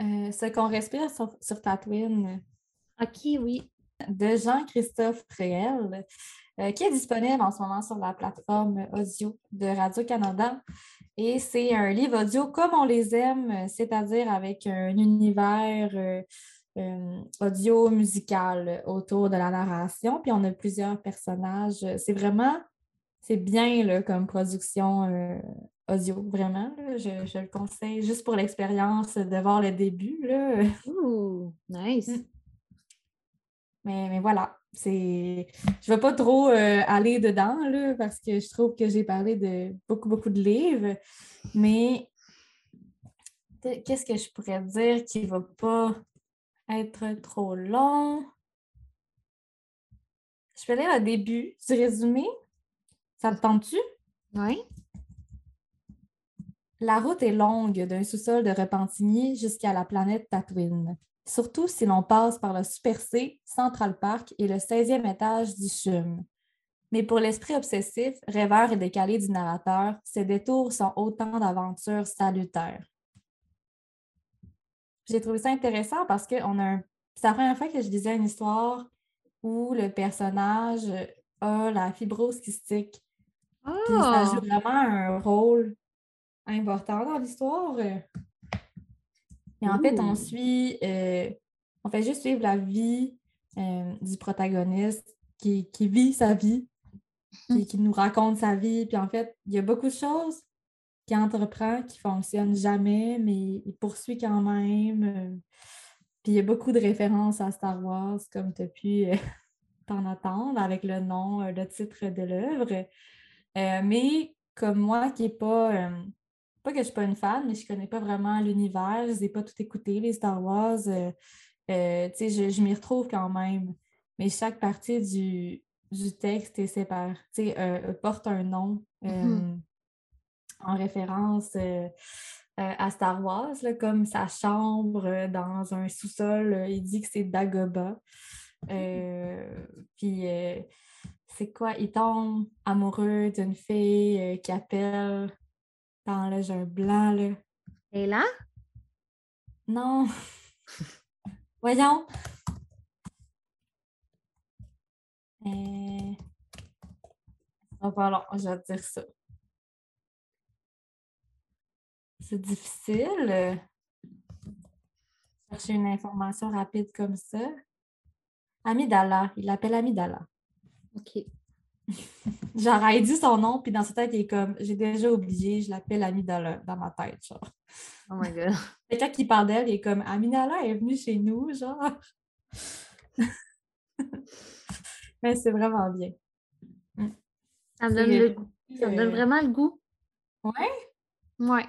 euh, Ce qu'on respire sur, sur Tatooine Ok, oui. de Jean-Christophe Réel, euh, qui est disponible en ce moment sur la plateforme audio de Radio-Canada. Et c'est un livre audio comme on les aime, c'est-à-dire avec un univers euh, euh, audio musical autour de la narration. Puis on a plusieurs personnages. C'est vraiment, c'est bien là, comme production audio, vraiment. là. Je, je le conseille juste pour l'expérience de voir le début. Là. Ouh, nice. Mais, mais voilà, c'est. Je ne vais pas trop euh, aller dedans là, parce que je trouve que j'ai parlé de beaucoup, beaucoup de livres. Mais que- qu'est-ce que je pourrais dire qui ne va pas être trop long? Je vais lire le début du résumé. Ça te tente-tu? Oui. La route est longue d'un sous-sol de Repentigny jusqu'à la planète Tatooine, surtout si l'on passe par le Super C, Central Park et le 16e étage du CHUM. Mais pour l'esprit obsessif, rêveur et décalé du narrateur, ces détours sont autant d'aventures salutaires. J'ai trouvé ça intéressant parce que on a un... c'est la première fois que je disais une histoire où le personnage a la fibrose kystique. Puis ça Ah! joue vraiment un rôle important dans l'histoire. Et en fait, on Ouh. suit, euh, on fait juste suivre la vie euh, du protagoniste qui, qui vit sa vie, qui, qui nous raconte sa vie. Puis en fait, il y a beaucoup de choses qu'il entreprend qui ne fonctionnent jamais, mais il poursuit quand même. euh. Puis il y a beaucoup de références à Star Wars, comme tu as pu euh, t'en attendre, avec le nom, le titre de l'œuvre. Mais comme moi qui n'est pas. Euh, pas que je ne suis pas une fan, mais je ne connais pas vraiment l'univers, je ne les ai pas tout écouté, les Star Wars. euh, euh, tu sais, je, je m'y retrouve quand même. Mais chaque partie du, du texte est séparée, sais, euh, porte un nom euh, Mhm. en référence euh, euh, à Star Wars, là, comme sa chambre euh, dans un sous-sol, euh, il dit que c'est Dagobah. Euh, puis euh, c'est quoi? Il tombe amoureux d'une fille euh, qui appelle dans le jeu blanc, là. Et là? Non! Voyons! Va pas long, je vais te dire ça. C'est difficile. euh, Chercher une information rapide comme ça. Amidala, il l'appelle Amidala. OK. Genre, elle dit son nom, puis dans sa tête, il est comme, j'ai déjà oublié, je l'appelle Amidala dans ma tête, genre. Oh my God. Quelqu'un qui parle d'elle, il est comme, Amidala est venue chez nous, genre. Mais c'est vraiment bien. Ça me donne le euh, goût. Ça me donne vraiment le goût. Ouais, Ouais.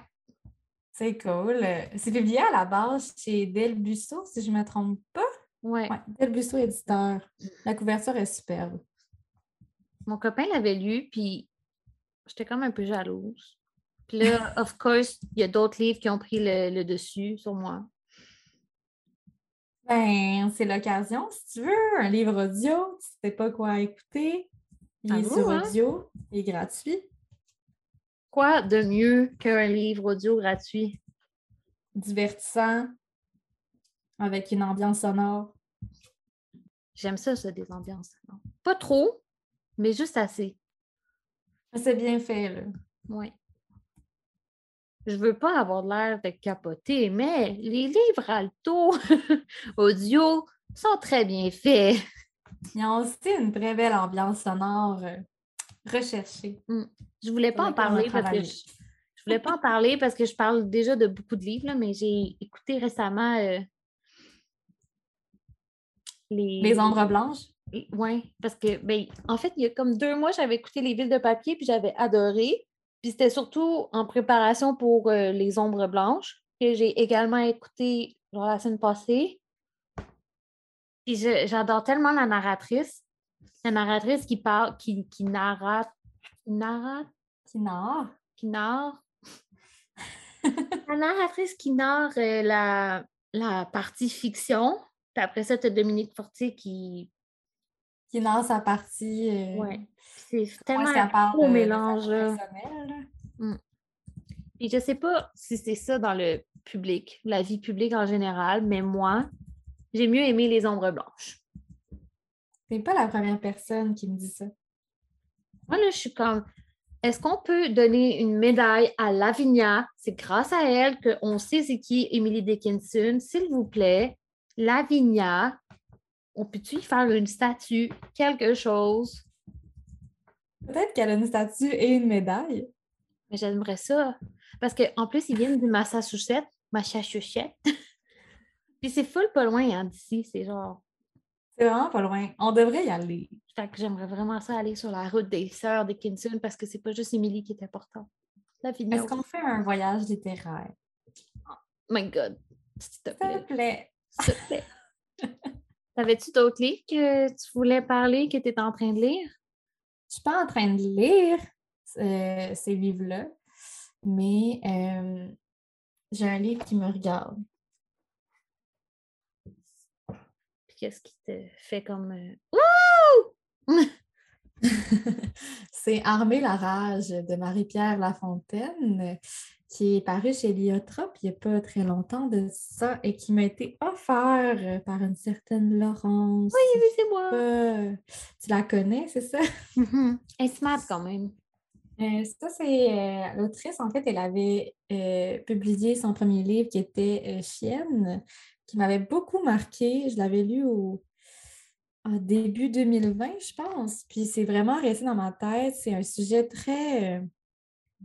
c'est cool. C'est publié à la base chez Del Busso, si je ne me trompe pas? Ouais. Ouais, Del Busso éditeur. La couverture est superbe. Mon copain l'avait lu, puis j'étais comme un peu jalouse. Puis là, of course, il y a d'autres livres qui ont pris le, le dessus sur moi. Ben, c'est l'occasion, si tu veux, un livre audio, tu sais pas quoi écouter. Il est Avoue, sur hein? audio, il est gratuit. Quoi de mieux qu'un livre audio gratuit? divertissant, avec une ambiance sonore. J'aime ça, ça, des ambiances. non. Pas trop, mais juste assez. C'est bien fait, là. Ouais. Je veux pas avoir l'air de capoter, mais les livres alto audio sont très bien faits. Ils ont aussi une très belle ambiance sonore euh, recherchée. Je voulais pas en parler parce que je, je voulais pas en parler parce que je parle déjà de beaucoup de livres, là, mais j'ai écouté récemment euh, les. Les ombres blanches. Oui, parce que, ben, en fait, il y a comme deux mois, j'avais écouté Les Villes de papier, puis j'avais adoré. Puis c'était surtout en préparation pour euh, Les Ombres Blanches, que j'ai également écouté genre, la semaine passée. Puis j'adore tellement la narratrice. La narratrice qui parle, qui, qui narrate, qui narrate, Qui narre? qui narre? la narratrice qui narre euh, la, la partie fiction. Puis après ça, tu as Dominique Fortier qui. Qui narre sa partie. euh, Ouais. C'est tellement un mélange. là. Puis je sais pas si c'est ça dans le public, la vie publique en général, mais moi, j'ai mieux aimé les ombres blanches. T'es pas la première personne qui me dit ça. Moi, là, je suis comme, est-ce qu'on peut donner une médaille à Lavinia? C'est grâce à elle qu'on sait c'est qui Emily Dickinson. S'il vous plaît, Lavinia, on peut-tu y faire une statue, quelque chose? Peut-être qu'elle a une statue et une médaille. Mais j'aimerais ça. Parce qu'en plus, ils viennent du Massachusetts. Massachusetts. Puis c'est full pas loin hein, d'ici. C'est genre. C'est vraiment pas loin. On devrait y aller. Fait que j'aimerais vraiment ça aller sur la route des sœurs Dickinson parce que c'est pas juste Emily qui est importante. Est-ce qu'on fait un voyage littéraire? Oh my God. S'il te S'il plaît. te plaît. S'il te plaît. T'avais-tu d'autres livres que tu voulais parler, que tu étais en train de lire? Je suis pas en train de lire euh, ces livres-là, mais euh, j'ai un livre qui me regarde. Puis qu'est-ce qui te fait comme euh, C'est Armer la rage de Marie-Pierre Lafontaine qui est paru chez Liotrop il n'y a pas très longtemps de ça et qui m'a été offert euh, par une certaine Laurence. Oui, oui, c'est moi. Tu la connais, c'est ça? Mm-hmm. Elle est smart quand même. Euh, ça, c'est euh, l'autrice, en fait, elle avait publié son premier livre qui était Chienne, qui m'avait beaucoup marqué. Je l'avais lu au, début 2020, je pense. Puis c'est vraiment resté dans ma tête. C'est un sujet très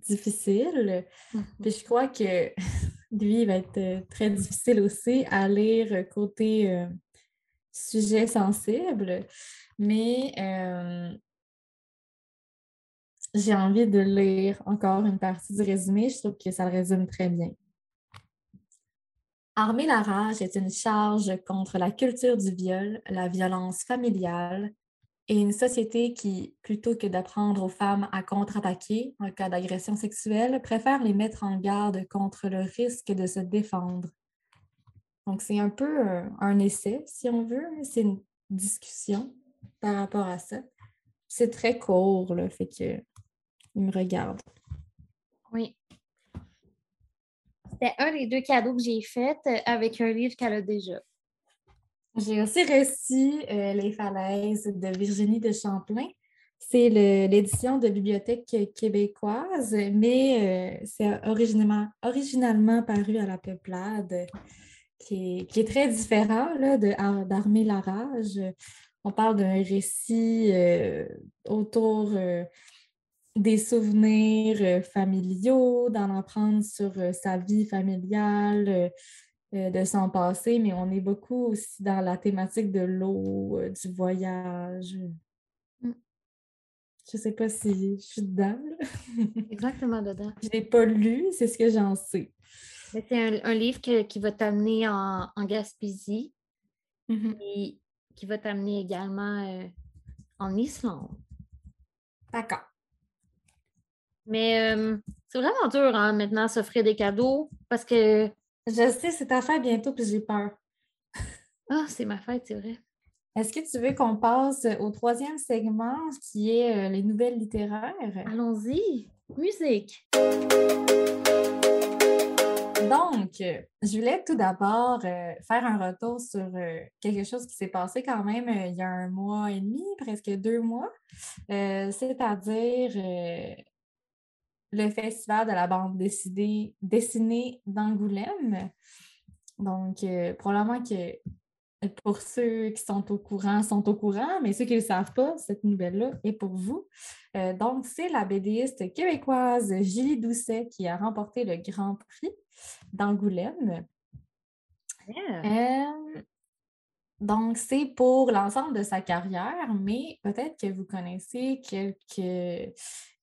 difficile. Mmh Puis je crois que lui, il va être euh, très difficile aussi à lire euh, côté euh, sujet sensible. Mais j'ai envie de lire encore une partie du résumé. Je trouve que ça le résume très bien. Armer la rage est une charge contre la culture du viol, la violence familiale, et une société qui, plutôt que d'apprendre aux femmes à contre-attaquer en cas d'agression sexuelle, préfère les mettre en garde contre le risque de se défendre. Donc, c'est un peu un, essai, si on veut. C'est une discussion par rapport à ça. C'est très court, là, fait que il me regarde. Oui. C'était un des deux cadeaux que j'ai fait euh, avec un livre qu'elle a déjà. J'ai aussi reçu euh, Les Falaises de Virginie de Champlain. C'est l'édition de Bibliothèque québécoise, mais euh, c'est originalement, paru à la Peuplade, qui est, très différent d'Armer la rage. On parle d'un récit euh, autour des souvenirs familiaux, d'en apprendre sur sa vie familiale, de son passé, mais on est beaucoup aussi dans la thématique de l'eau, euh, du voyage. Mm. Je ne sais pas si je suis dedans. Exactement dedans. Je ne l'ai pas lu, c'est ce que j'en sais. C'est un, livre qui va t'amener en, Gaspésie mm-hmm. et qui va t'amener également euh, en Islande. D'accord. Mais c'est vraiment dur hein, maintenant s'offrir des cadeaux parce que je sais, c'est ta fête bientôt, puis j'ai peur. Ah, c'est ma fête, c'est vrai. Est-ce que tu veux qu'on passe au troisième segment qui est euh, les nouvelles littéraires? Allons-y. Musique. Donc, je voulais tout d'abord euh, faire un retour sur euh, quelque chose qui s'est passé quand même il y a un mois et demi, presque deux mois, c'est-à-dire le Festival de la bande dessinée, dessinée d'Angoulême. Donc, euh, probablement que pour ceux qui sont au courant, sont au courant, mais ceux qui ne le savent pas, cette nouvelle-là est pour vous. Euh, donc, c'est la BDiste québécoise Julie Doucet qui a remporté le Grand Prix d'Angoulême. Euh, donc, c'est pour l'ensemble de sa carrière, mais peut-être que vous connaissez quelques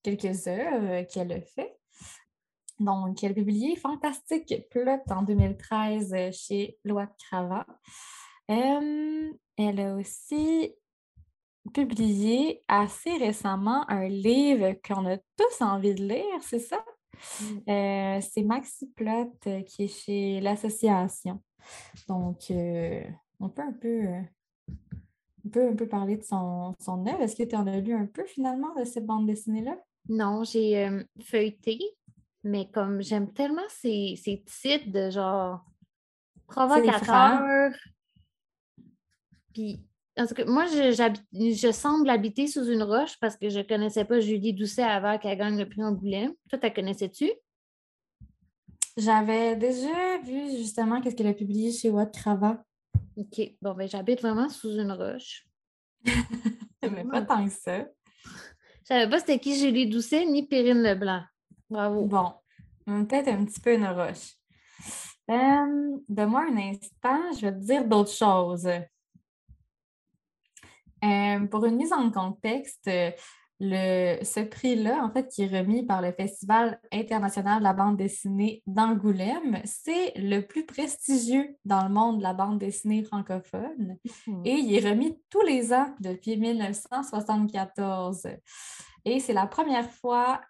quelques œuvres qu'elle a fait. Donc, elle a publié Fantastique Plot en 2013 chez Loi de Cravat. Euh, elle a aussi publié assez récemment un livre qu'on a tous envie de lire, c'est ça? Mm. Euh, c'est Maxi Plot euh, qui est chez l'Association. Donc, on peut un peu, on peut un peu parler de son, son œuvre. Est-ce que tu en as lu un peu finalement de cette bande dessinée-là? Non, j'ai euh, feuilleté, mais comme j'aime tellement ces, ces titres de genre provocateur. Puis, en tout cas, moi, je, je, semble habiter sous une roche parce que je ne connaissais pas Julie Doucet avant qu'elle gagne le prix Angoulême. Toi, tu connaissais-tu? J'avais déjà vu justement qu'est-ce qu'elle a publié chez Watt Cravat. OK. Bon, ben j'habite vraiment sous une roche. mais pas tant que ça. Je savais pas c'était qui Julie Doucet ni Perrine Leblanc. Bravo. Bon, peut-être un petit peu une roche. Euh, Donne-moi un instant, je vais te dire d'autres choses. Euh, pour une mise en contexte, le, ce prix-là, en fait, qui est remis par le Festival international de la bande dessinée d'Angoulême, c'est le plus prestigieux dans le monde de la bande dessinée francophone. Mhm. Et il est remis tous les ans depuis 1974. Et c'est la première fois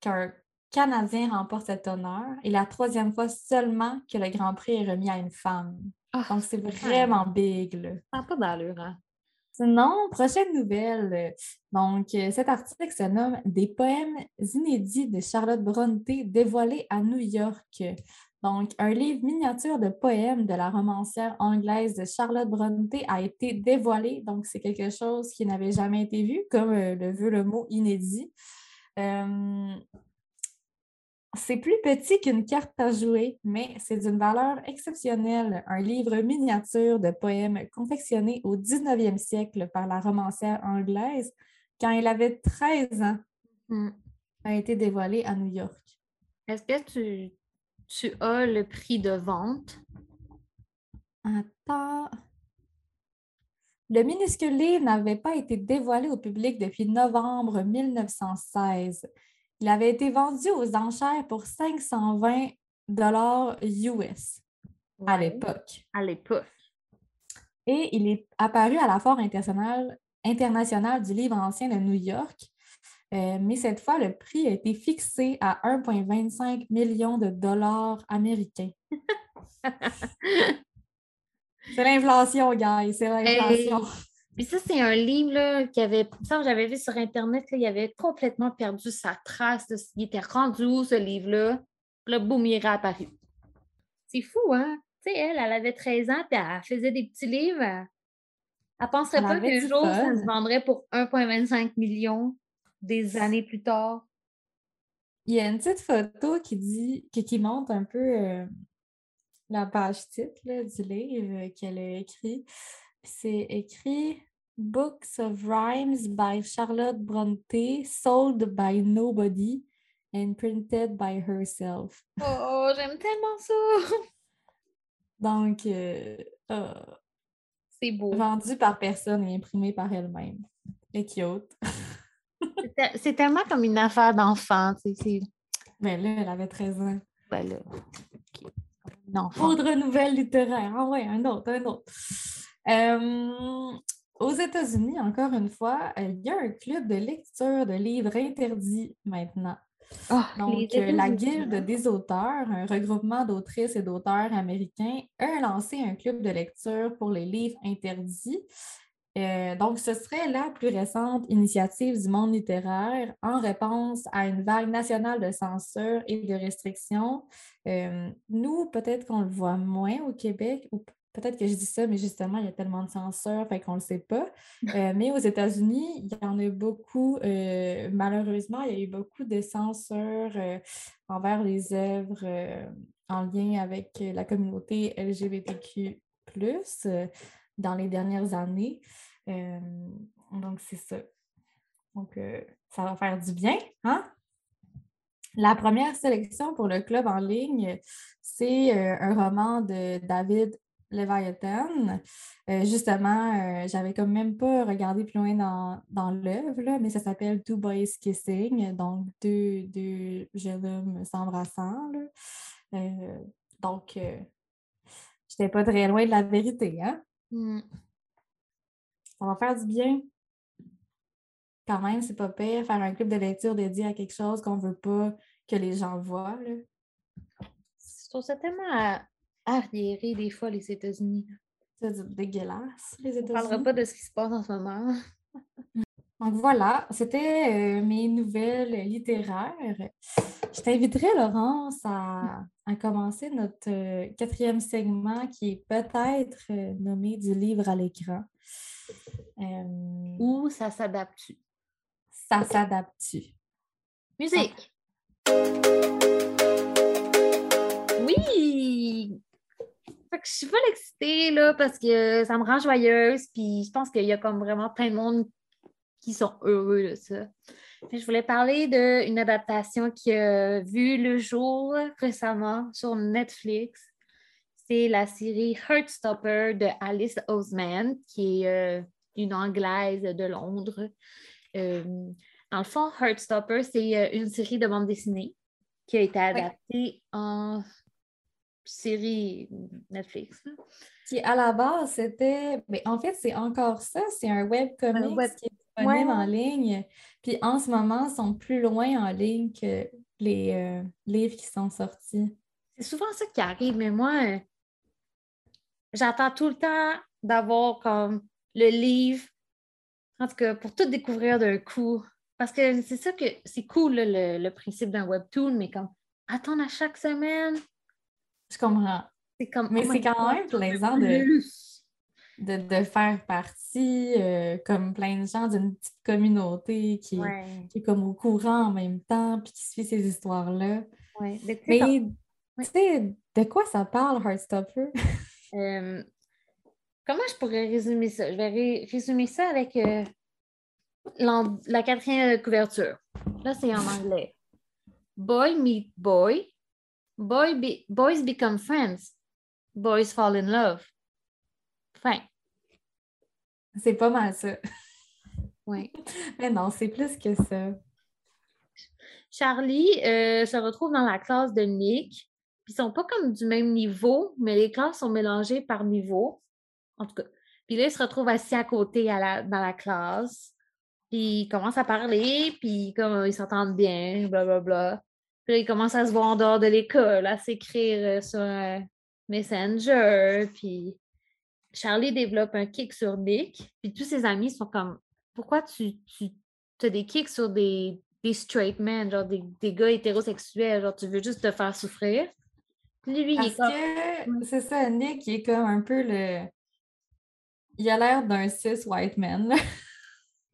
qu'un Canadien remporte cet honneur et la troisième fois seulement que le Grand Prix est remis à une femme. Ah, Donc, c'est vraiment big. Là. ça n'a pas d'allure, hein? Sinon, prochaine nouvelle. Donc, euh, cet article se nomme Des poèmes inédits de Charlotte Brontë dévoilés à New York. Donc, un livre miniature de poèmes de la romancière anglaise de Charlotte Brontë a été dévoilé. Donc, c'est quelque chose qui n'avait jamais été vu, comme euh, le veut le mot inédit. Euh, c'est plus petit qu'une carte à jouer, mais c'est d'une valeur exceptionnelle. Un livre miniature de poèmes confectionné au 19e siècle par la romancière anglaise quand elle avait 13 ans Hmm. a été dévoilé à New York. Est-ce que tu, tu as le prix de vente? Attends. Le minuscule livre n'avait pas été dévoilé au public depuis novembre 1916. Il avait été vendu aux enchères pour 520 dollars US à l'époque. À l'époque. Et il est apparu à la Foire internationale, internationale du livre ancien de New York. Euh, mais cette fois, le prix a été fixé à 1,25 million de dollars américains. C'est l'inflation, guys, c'est l'inflation. Puis ça, c'est un livre là, qui avait, que j'avais vu sur Internet, là, il avait complètement perdu sa trace. de- il était rendu où, ce livre-là? Puis là, boum, il est réapparu. C'est fou, hein? Tu sais, elle, elle avait 13 ans, puis elle faisait des petits livres. Elle, elle penserait Elle pas qu'un jour, ça fun. se vendrait pour 1,25 million des années plus tard. Il y a une petite photo qui dit, qui, qui montre un peu euh, la page titre là, du livre qu'elle a écrit. C'est écrit Books of Rhymes by Charlotte Brontë, sold by nobody and printed by herself. Oh, j'aime tellement ça! Donc, euh, euh, C'est beau. vendu par personne et imprimé par elle-même. Et cute. C'est te- C'est tellement comme une affaire d'enfant, tu sais. Mais là, elle avait 13 ans. Ben là, ok. Un enfant. Autre nouvelle littéraire. Ah ouais, un autre, un autre. Euh, aux États-Unis, encore une fois, il y a un club de lecture de livres interdits maintenant. Ah, Donc, euh, la Guilde hein? des auteurs, un regroupement d'autrices et d'auteurs américains, a lancé un club de lecture pour les livres interdits. Euh, donc, ce serait la plus récente initiative du monde littéraire en réponse à une vague nationale de censure et de restrictions. Euh, nous, peut-être qu'on le voit moins au Québec, ou peut-être que je dis ça, mais justement, il y a tellement de censure, fait qu'on ne le sait pas. Euh, mais aux États-Unis, il y en a beaucoup, euh, malheureusement, il y a eu beaucoup de censure euh, envers les œuvres euh, en lien avec la communauté LGBTQ+, dans les dernières années. Donc, c'est ça. Donc, ça va faire du bien, hein? La première sélection pour le club en ligne, c'est un roman de David Leviathan. Euh, justement, euh, j'avais quand même pas regardé plus loin dans, dans l'œuvre, mais ça s'appelle Two Boys Kissing, donc deux, deux jeunes hommes s'embrassant. Euh, donc, euh, j'étais pas très loin de la vérité, hein? Hmm. Ça va faire du bien. Quand même, c'est pas pire, faire un club de lecture dédié à quelque chose qu'on veut pas que les gens voient. là. Je trouve ça tellement à- arriéré des fois, les États-Unis. C'est dégueulasse, les On ne parlera États-Unis. pas de ce qui se passe en ce moment. Donc voilà, c'était euh, mes nouvelles littéraires. Je t'inviterai, Laurence, à, à commencer notre euh, quatrième segment qui est peut-être euh, nommé du livre à l'écran. Ou ça s'adapte. ça s'adapte-tu? Musique! Oui! Fait que je suis pas excitée là, parce que ça me rend joyeuse, puis je pense qu'il y a comme vraiment plein de monde qui sont heureux de ça. Je voulais parler d'une adaptation qui a vu le jour récemment sur Netflix. C'est la série Heartstopper de Alice Oseman, qui est euh, une Anglaise de Londres. Euh, dans le fond, Heartstopper, c'est euh, une série de bande dessinée qui a été adaptée en série Netflix. Qui, à la base, c'était. Mais en fait, c'est encore ça. C'est un webcomic qui est disponible en ligne. Puis en ce moment, ils sont plus loin en ligne que les euh, livres qui sont sortis. C'est souvent ça qui arrive, mais moi, euh, j'attends tout le temps d'avoir comme le livre, en tout cas, pour tout découvrir d'un coup. Parce que c'est ça que c'est cool, le, principe d'un webtoon, mais comme attendre à chaque semaine. Je comprends. Comme, mais oh c'est quand même plaisant de, de, faire partie, euh, comme plein de gens, d'une petite communauté qui, qui, est comme au courant en même temps, puis qui suit ces histoires-là. Mais, tu sais, de quoi ça parle, Heartstopper? Euh, comment je pourrais résumer ça? Je vais résumer ça avec euh, la quatrième couverture. Là, c'est en anglais. Boy meet boy. Boy boys become friends. Boys fall in love. Fin. C'est pas mal ça. Oui. Mais non, c'est plus que ça. Charlie euh, se retrouve dans la classe de Nick. Ils sont pas comme du même niveau, mais les classes sont mélangées par niveau. En tout cas. Puis là, ils se retrouvent assis à côté à dans la classe. Puis ils commencent à parler, puis comme ils s'entendent bien, blablabla. Bla, bla. Puis là, ils commencent à se voir en dehors de l'école, à s'écrire euh, sur Messenger. Puis Charlie développe un kick sur Nick. Puis tous ses amis sont comme Pourquoi tu, tu as des kicks sur des, des straight men, genre des, des, gars hétérosexuels, genre tu veux juste te faire souffrir? Lui, il est comme... c'est ça, Nick, il est comme un peu le. Il a l'air d'un cis white man.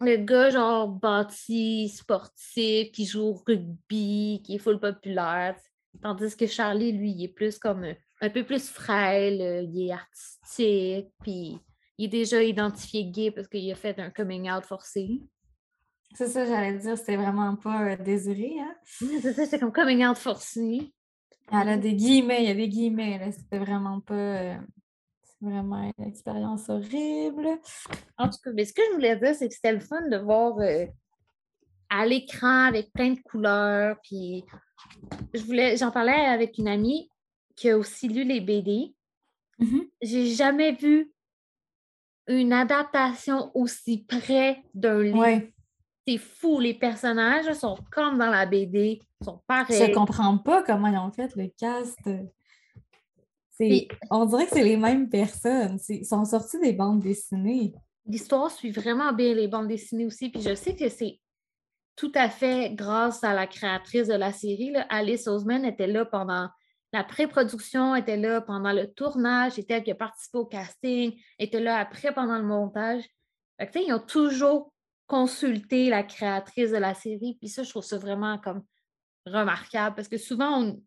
Le gars, genre, bâti, sportif, qui joue au rugby, qui est full populaire. Tandis que Charlie, lui, il est plus comme un peu plus frêle, euh, il est artistique, puis il est déjà identifié gay parce qu'il a fait un coming out forcé. C'est ça, j'allais dire, c'était vraiment pas euh, désiré, hein? C'est ça, c'est comme coming out forcé. Elle a des guillemets, il y a des guillemets, là, c'était vraiment pas... Euh, vraiment une expérience horrible. En tout cas, mais ce que je voulais dire, c'est que c'était le fun de voir à l'écran avec plein de couleurs, puis je voulais, j'en parlais avec une amie, qui a aussi lu les BD. Mm-hmm. J'ai jamais vu une adaptation aussi près d'un livre. C'est fou, les personnages sont comme dans la BD, sont pareils. Je comprends pas comment ils ont fait le cast. On dirait que c'est les mêmes personnes. Ils sont sortis des bandes dessinées. L'histoire suit vraiment bien les bandes dessinées aussi. Puis je sais que c'est tout à fait grâce à la créatrice de la série. Alice Oseman était là pendant la pré-production était là pendant le tournage, était elle qui a participé au casting, était là après pendant le montage. ils ont toujours consulté la créatrice de la série, puis ça, je trouve ça vraiment comme remarquable parce que souvent, on,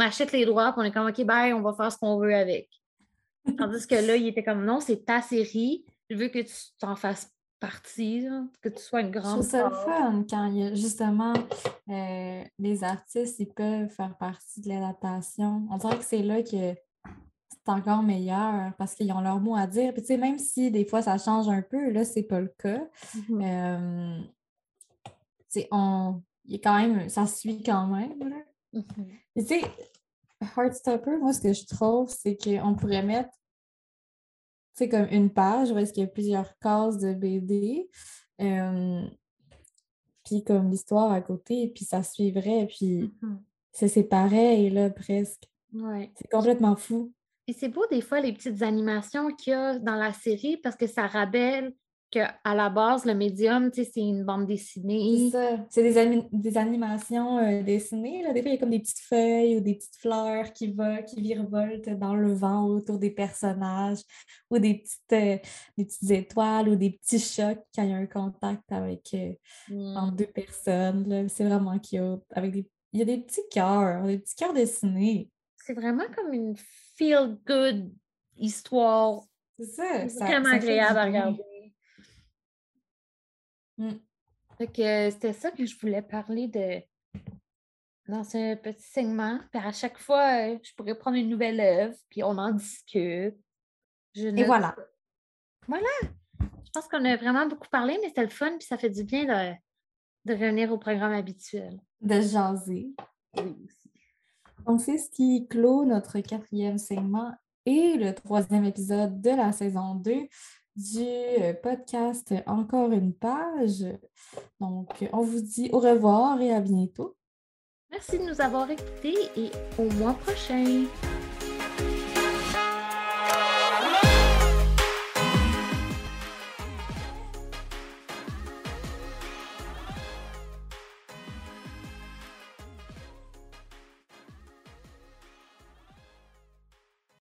achète les droits, puis on est comme, OK, bye, on va faire ce qu'on veut avec. Tandis que là, il était comme, non, c'est ta série, je veux que tu t'en fasses partie, que tu sois une grande. C'est ça le fun quand il y a justement euh, les artistes, ils peuvent faire partie de l'adaptation. On dirait que c'est là que c'est encore meilleur parce qu'ils ont leur mot à dire. Puis, tu sais, même si des fois ça change un peu, là, c'est pas le cas. Mm-hmm. Euh, on, il quand même, ça suit quand même. Mm-hmm. Tu sais, Heartstopper, moi, ce que je trouve, c'est qu'on pourrait mettre c'est comme une page où est-ce qu'il y a plusieurs cases de BD. puis comme l'histoire à côté, puis ça suivrait, puis mmh c'est pareil, là, presque. C'est complètement fou. Et c'est beau, des fois, les petites animations qu'il y a dans la série, parce que ça rappelle qu'à la base, le médium, c'est une bande dessinée. C'est ça. C'est des, des, animations euh, dessinées. Là. Des fois, il y a comme des petites feuilles ou des petites fleurs qui, va, qui virevoltent dans le vent autour des personnages ou des petites, euh, des petites étoiles ou des petits chocs quand il y a un contact avec euh, entre deux personnes. C'est vraiment cute. Avec des... Il y a des petits cœurs, des petits cœurs dessinés. C'est vraiment comme une feel-good histoire. C'est ça. C'est vraiment agréable à regarder. Mm. c'était ça que je voulais parler de dans ce petit segment. Puis à chaque fois, euh, je pourrais prendre une nouvelle œuvre, puis on en discute. Et voilà. Voilà. Je pense qu'on a vraiment beaucoup parlé, mais c'était le fun, puis ça fait du bien de de revenir au programme habituel. De jaser. Oui. Donc, c'est ce qui clôt notre quatrième segment et le troisième épisode de la saison 2 du euh, podcast Encore une page. Donc, on vous dit au revoir et à bientôt. Merci de nous avoir écoutés et au mois prochain.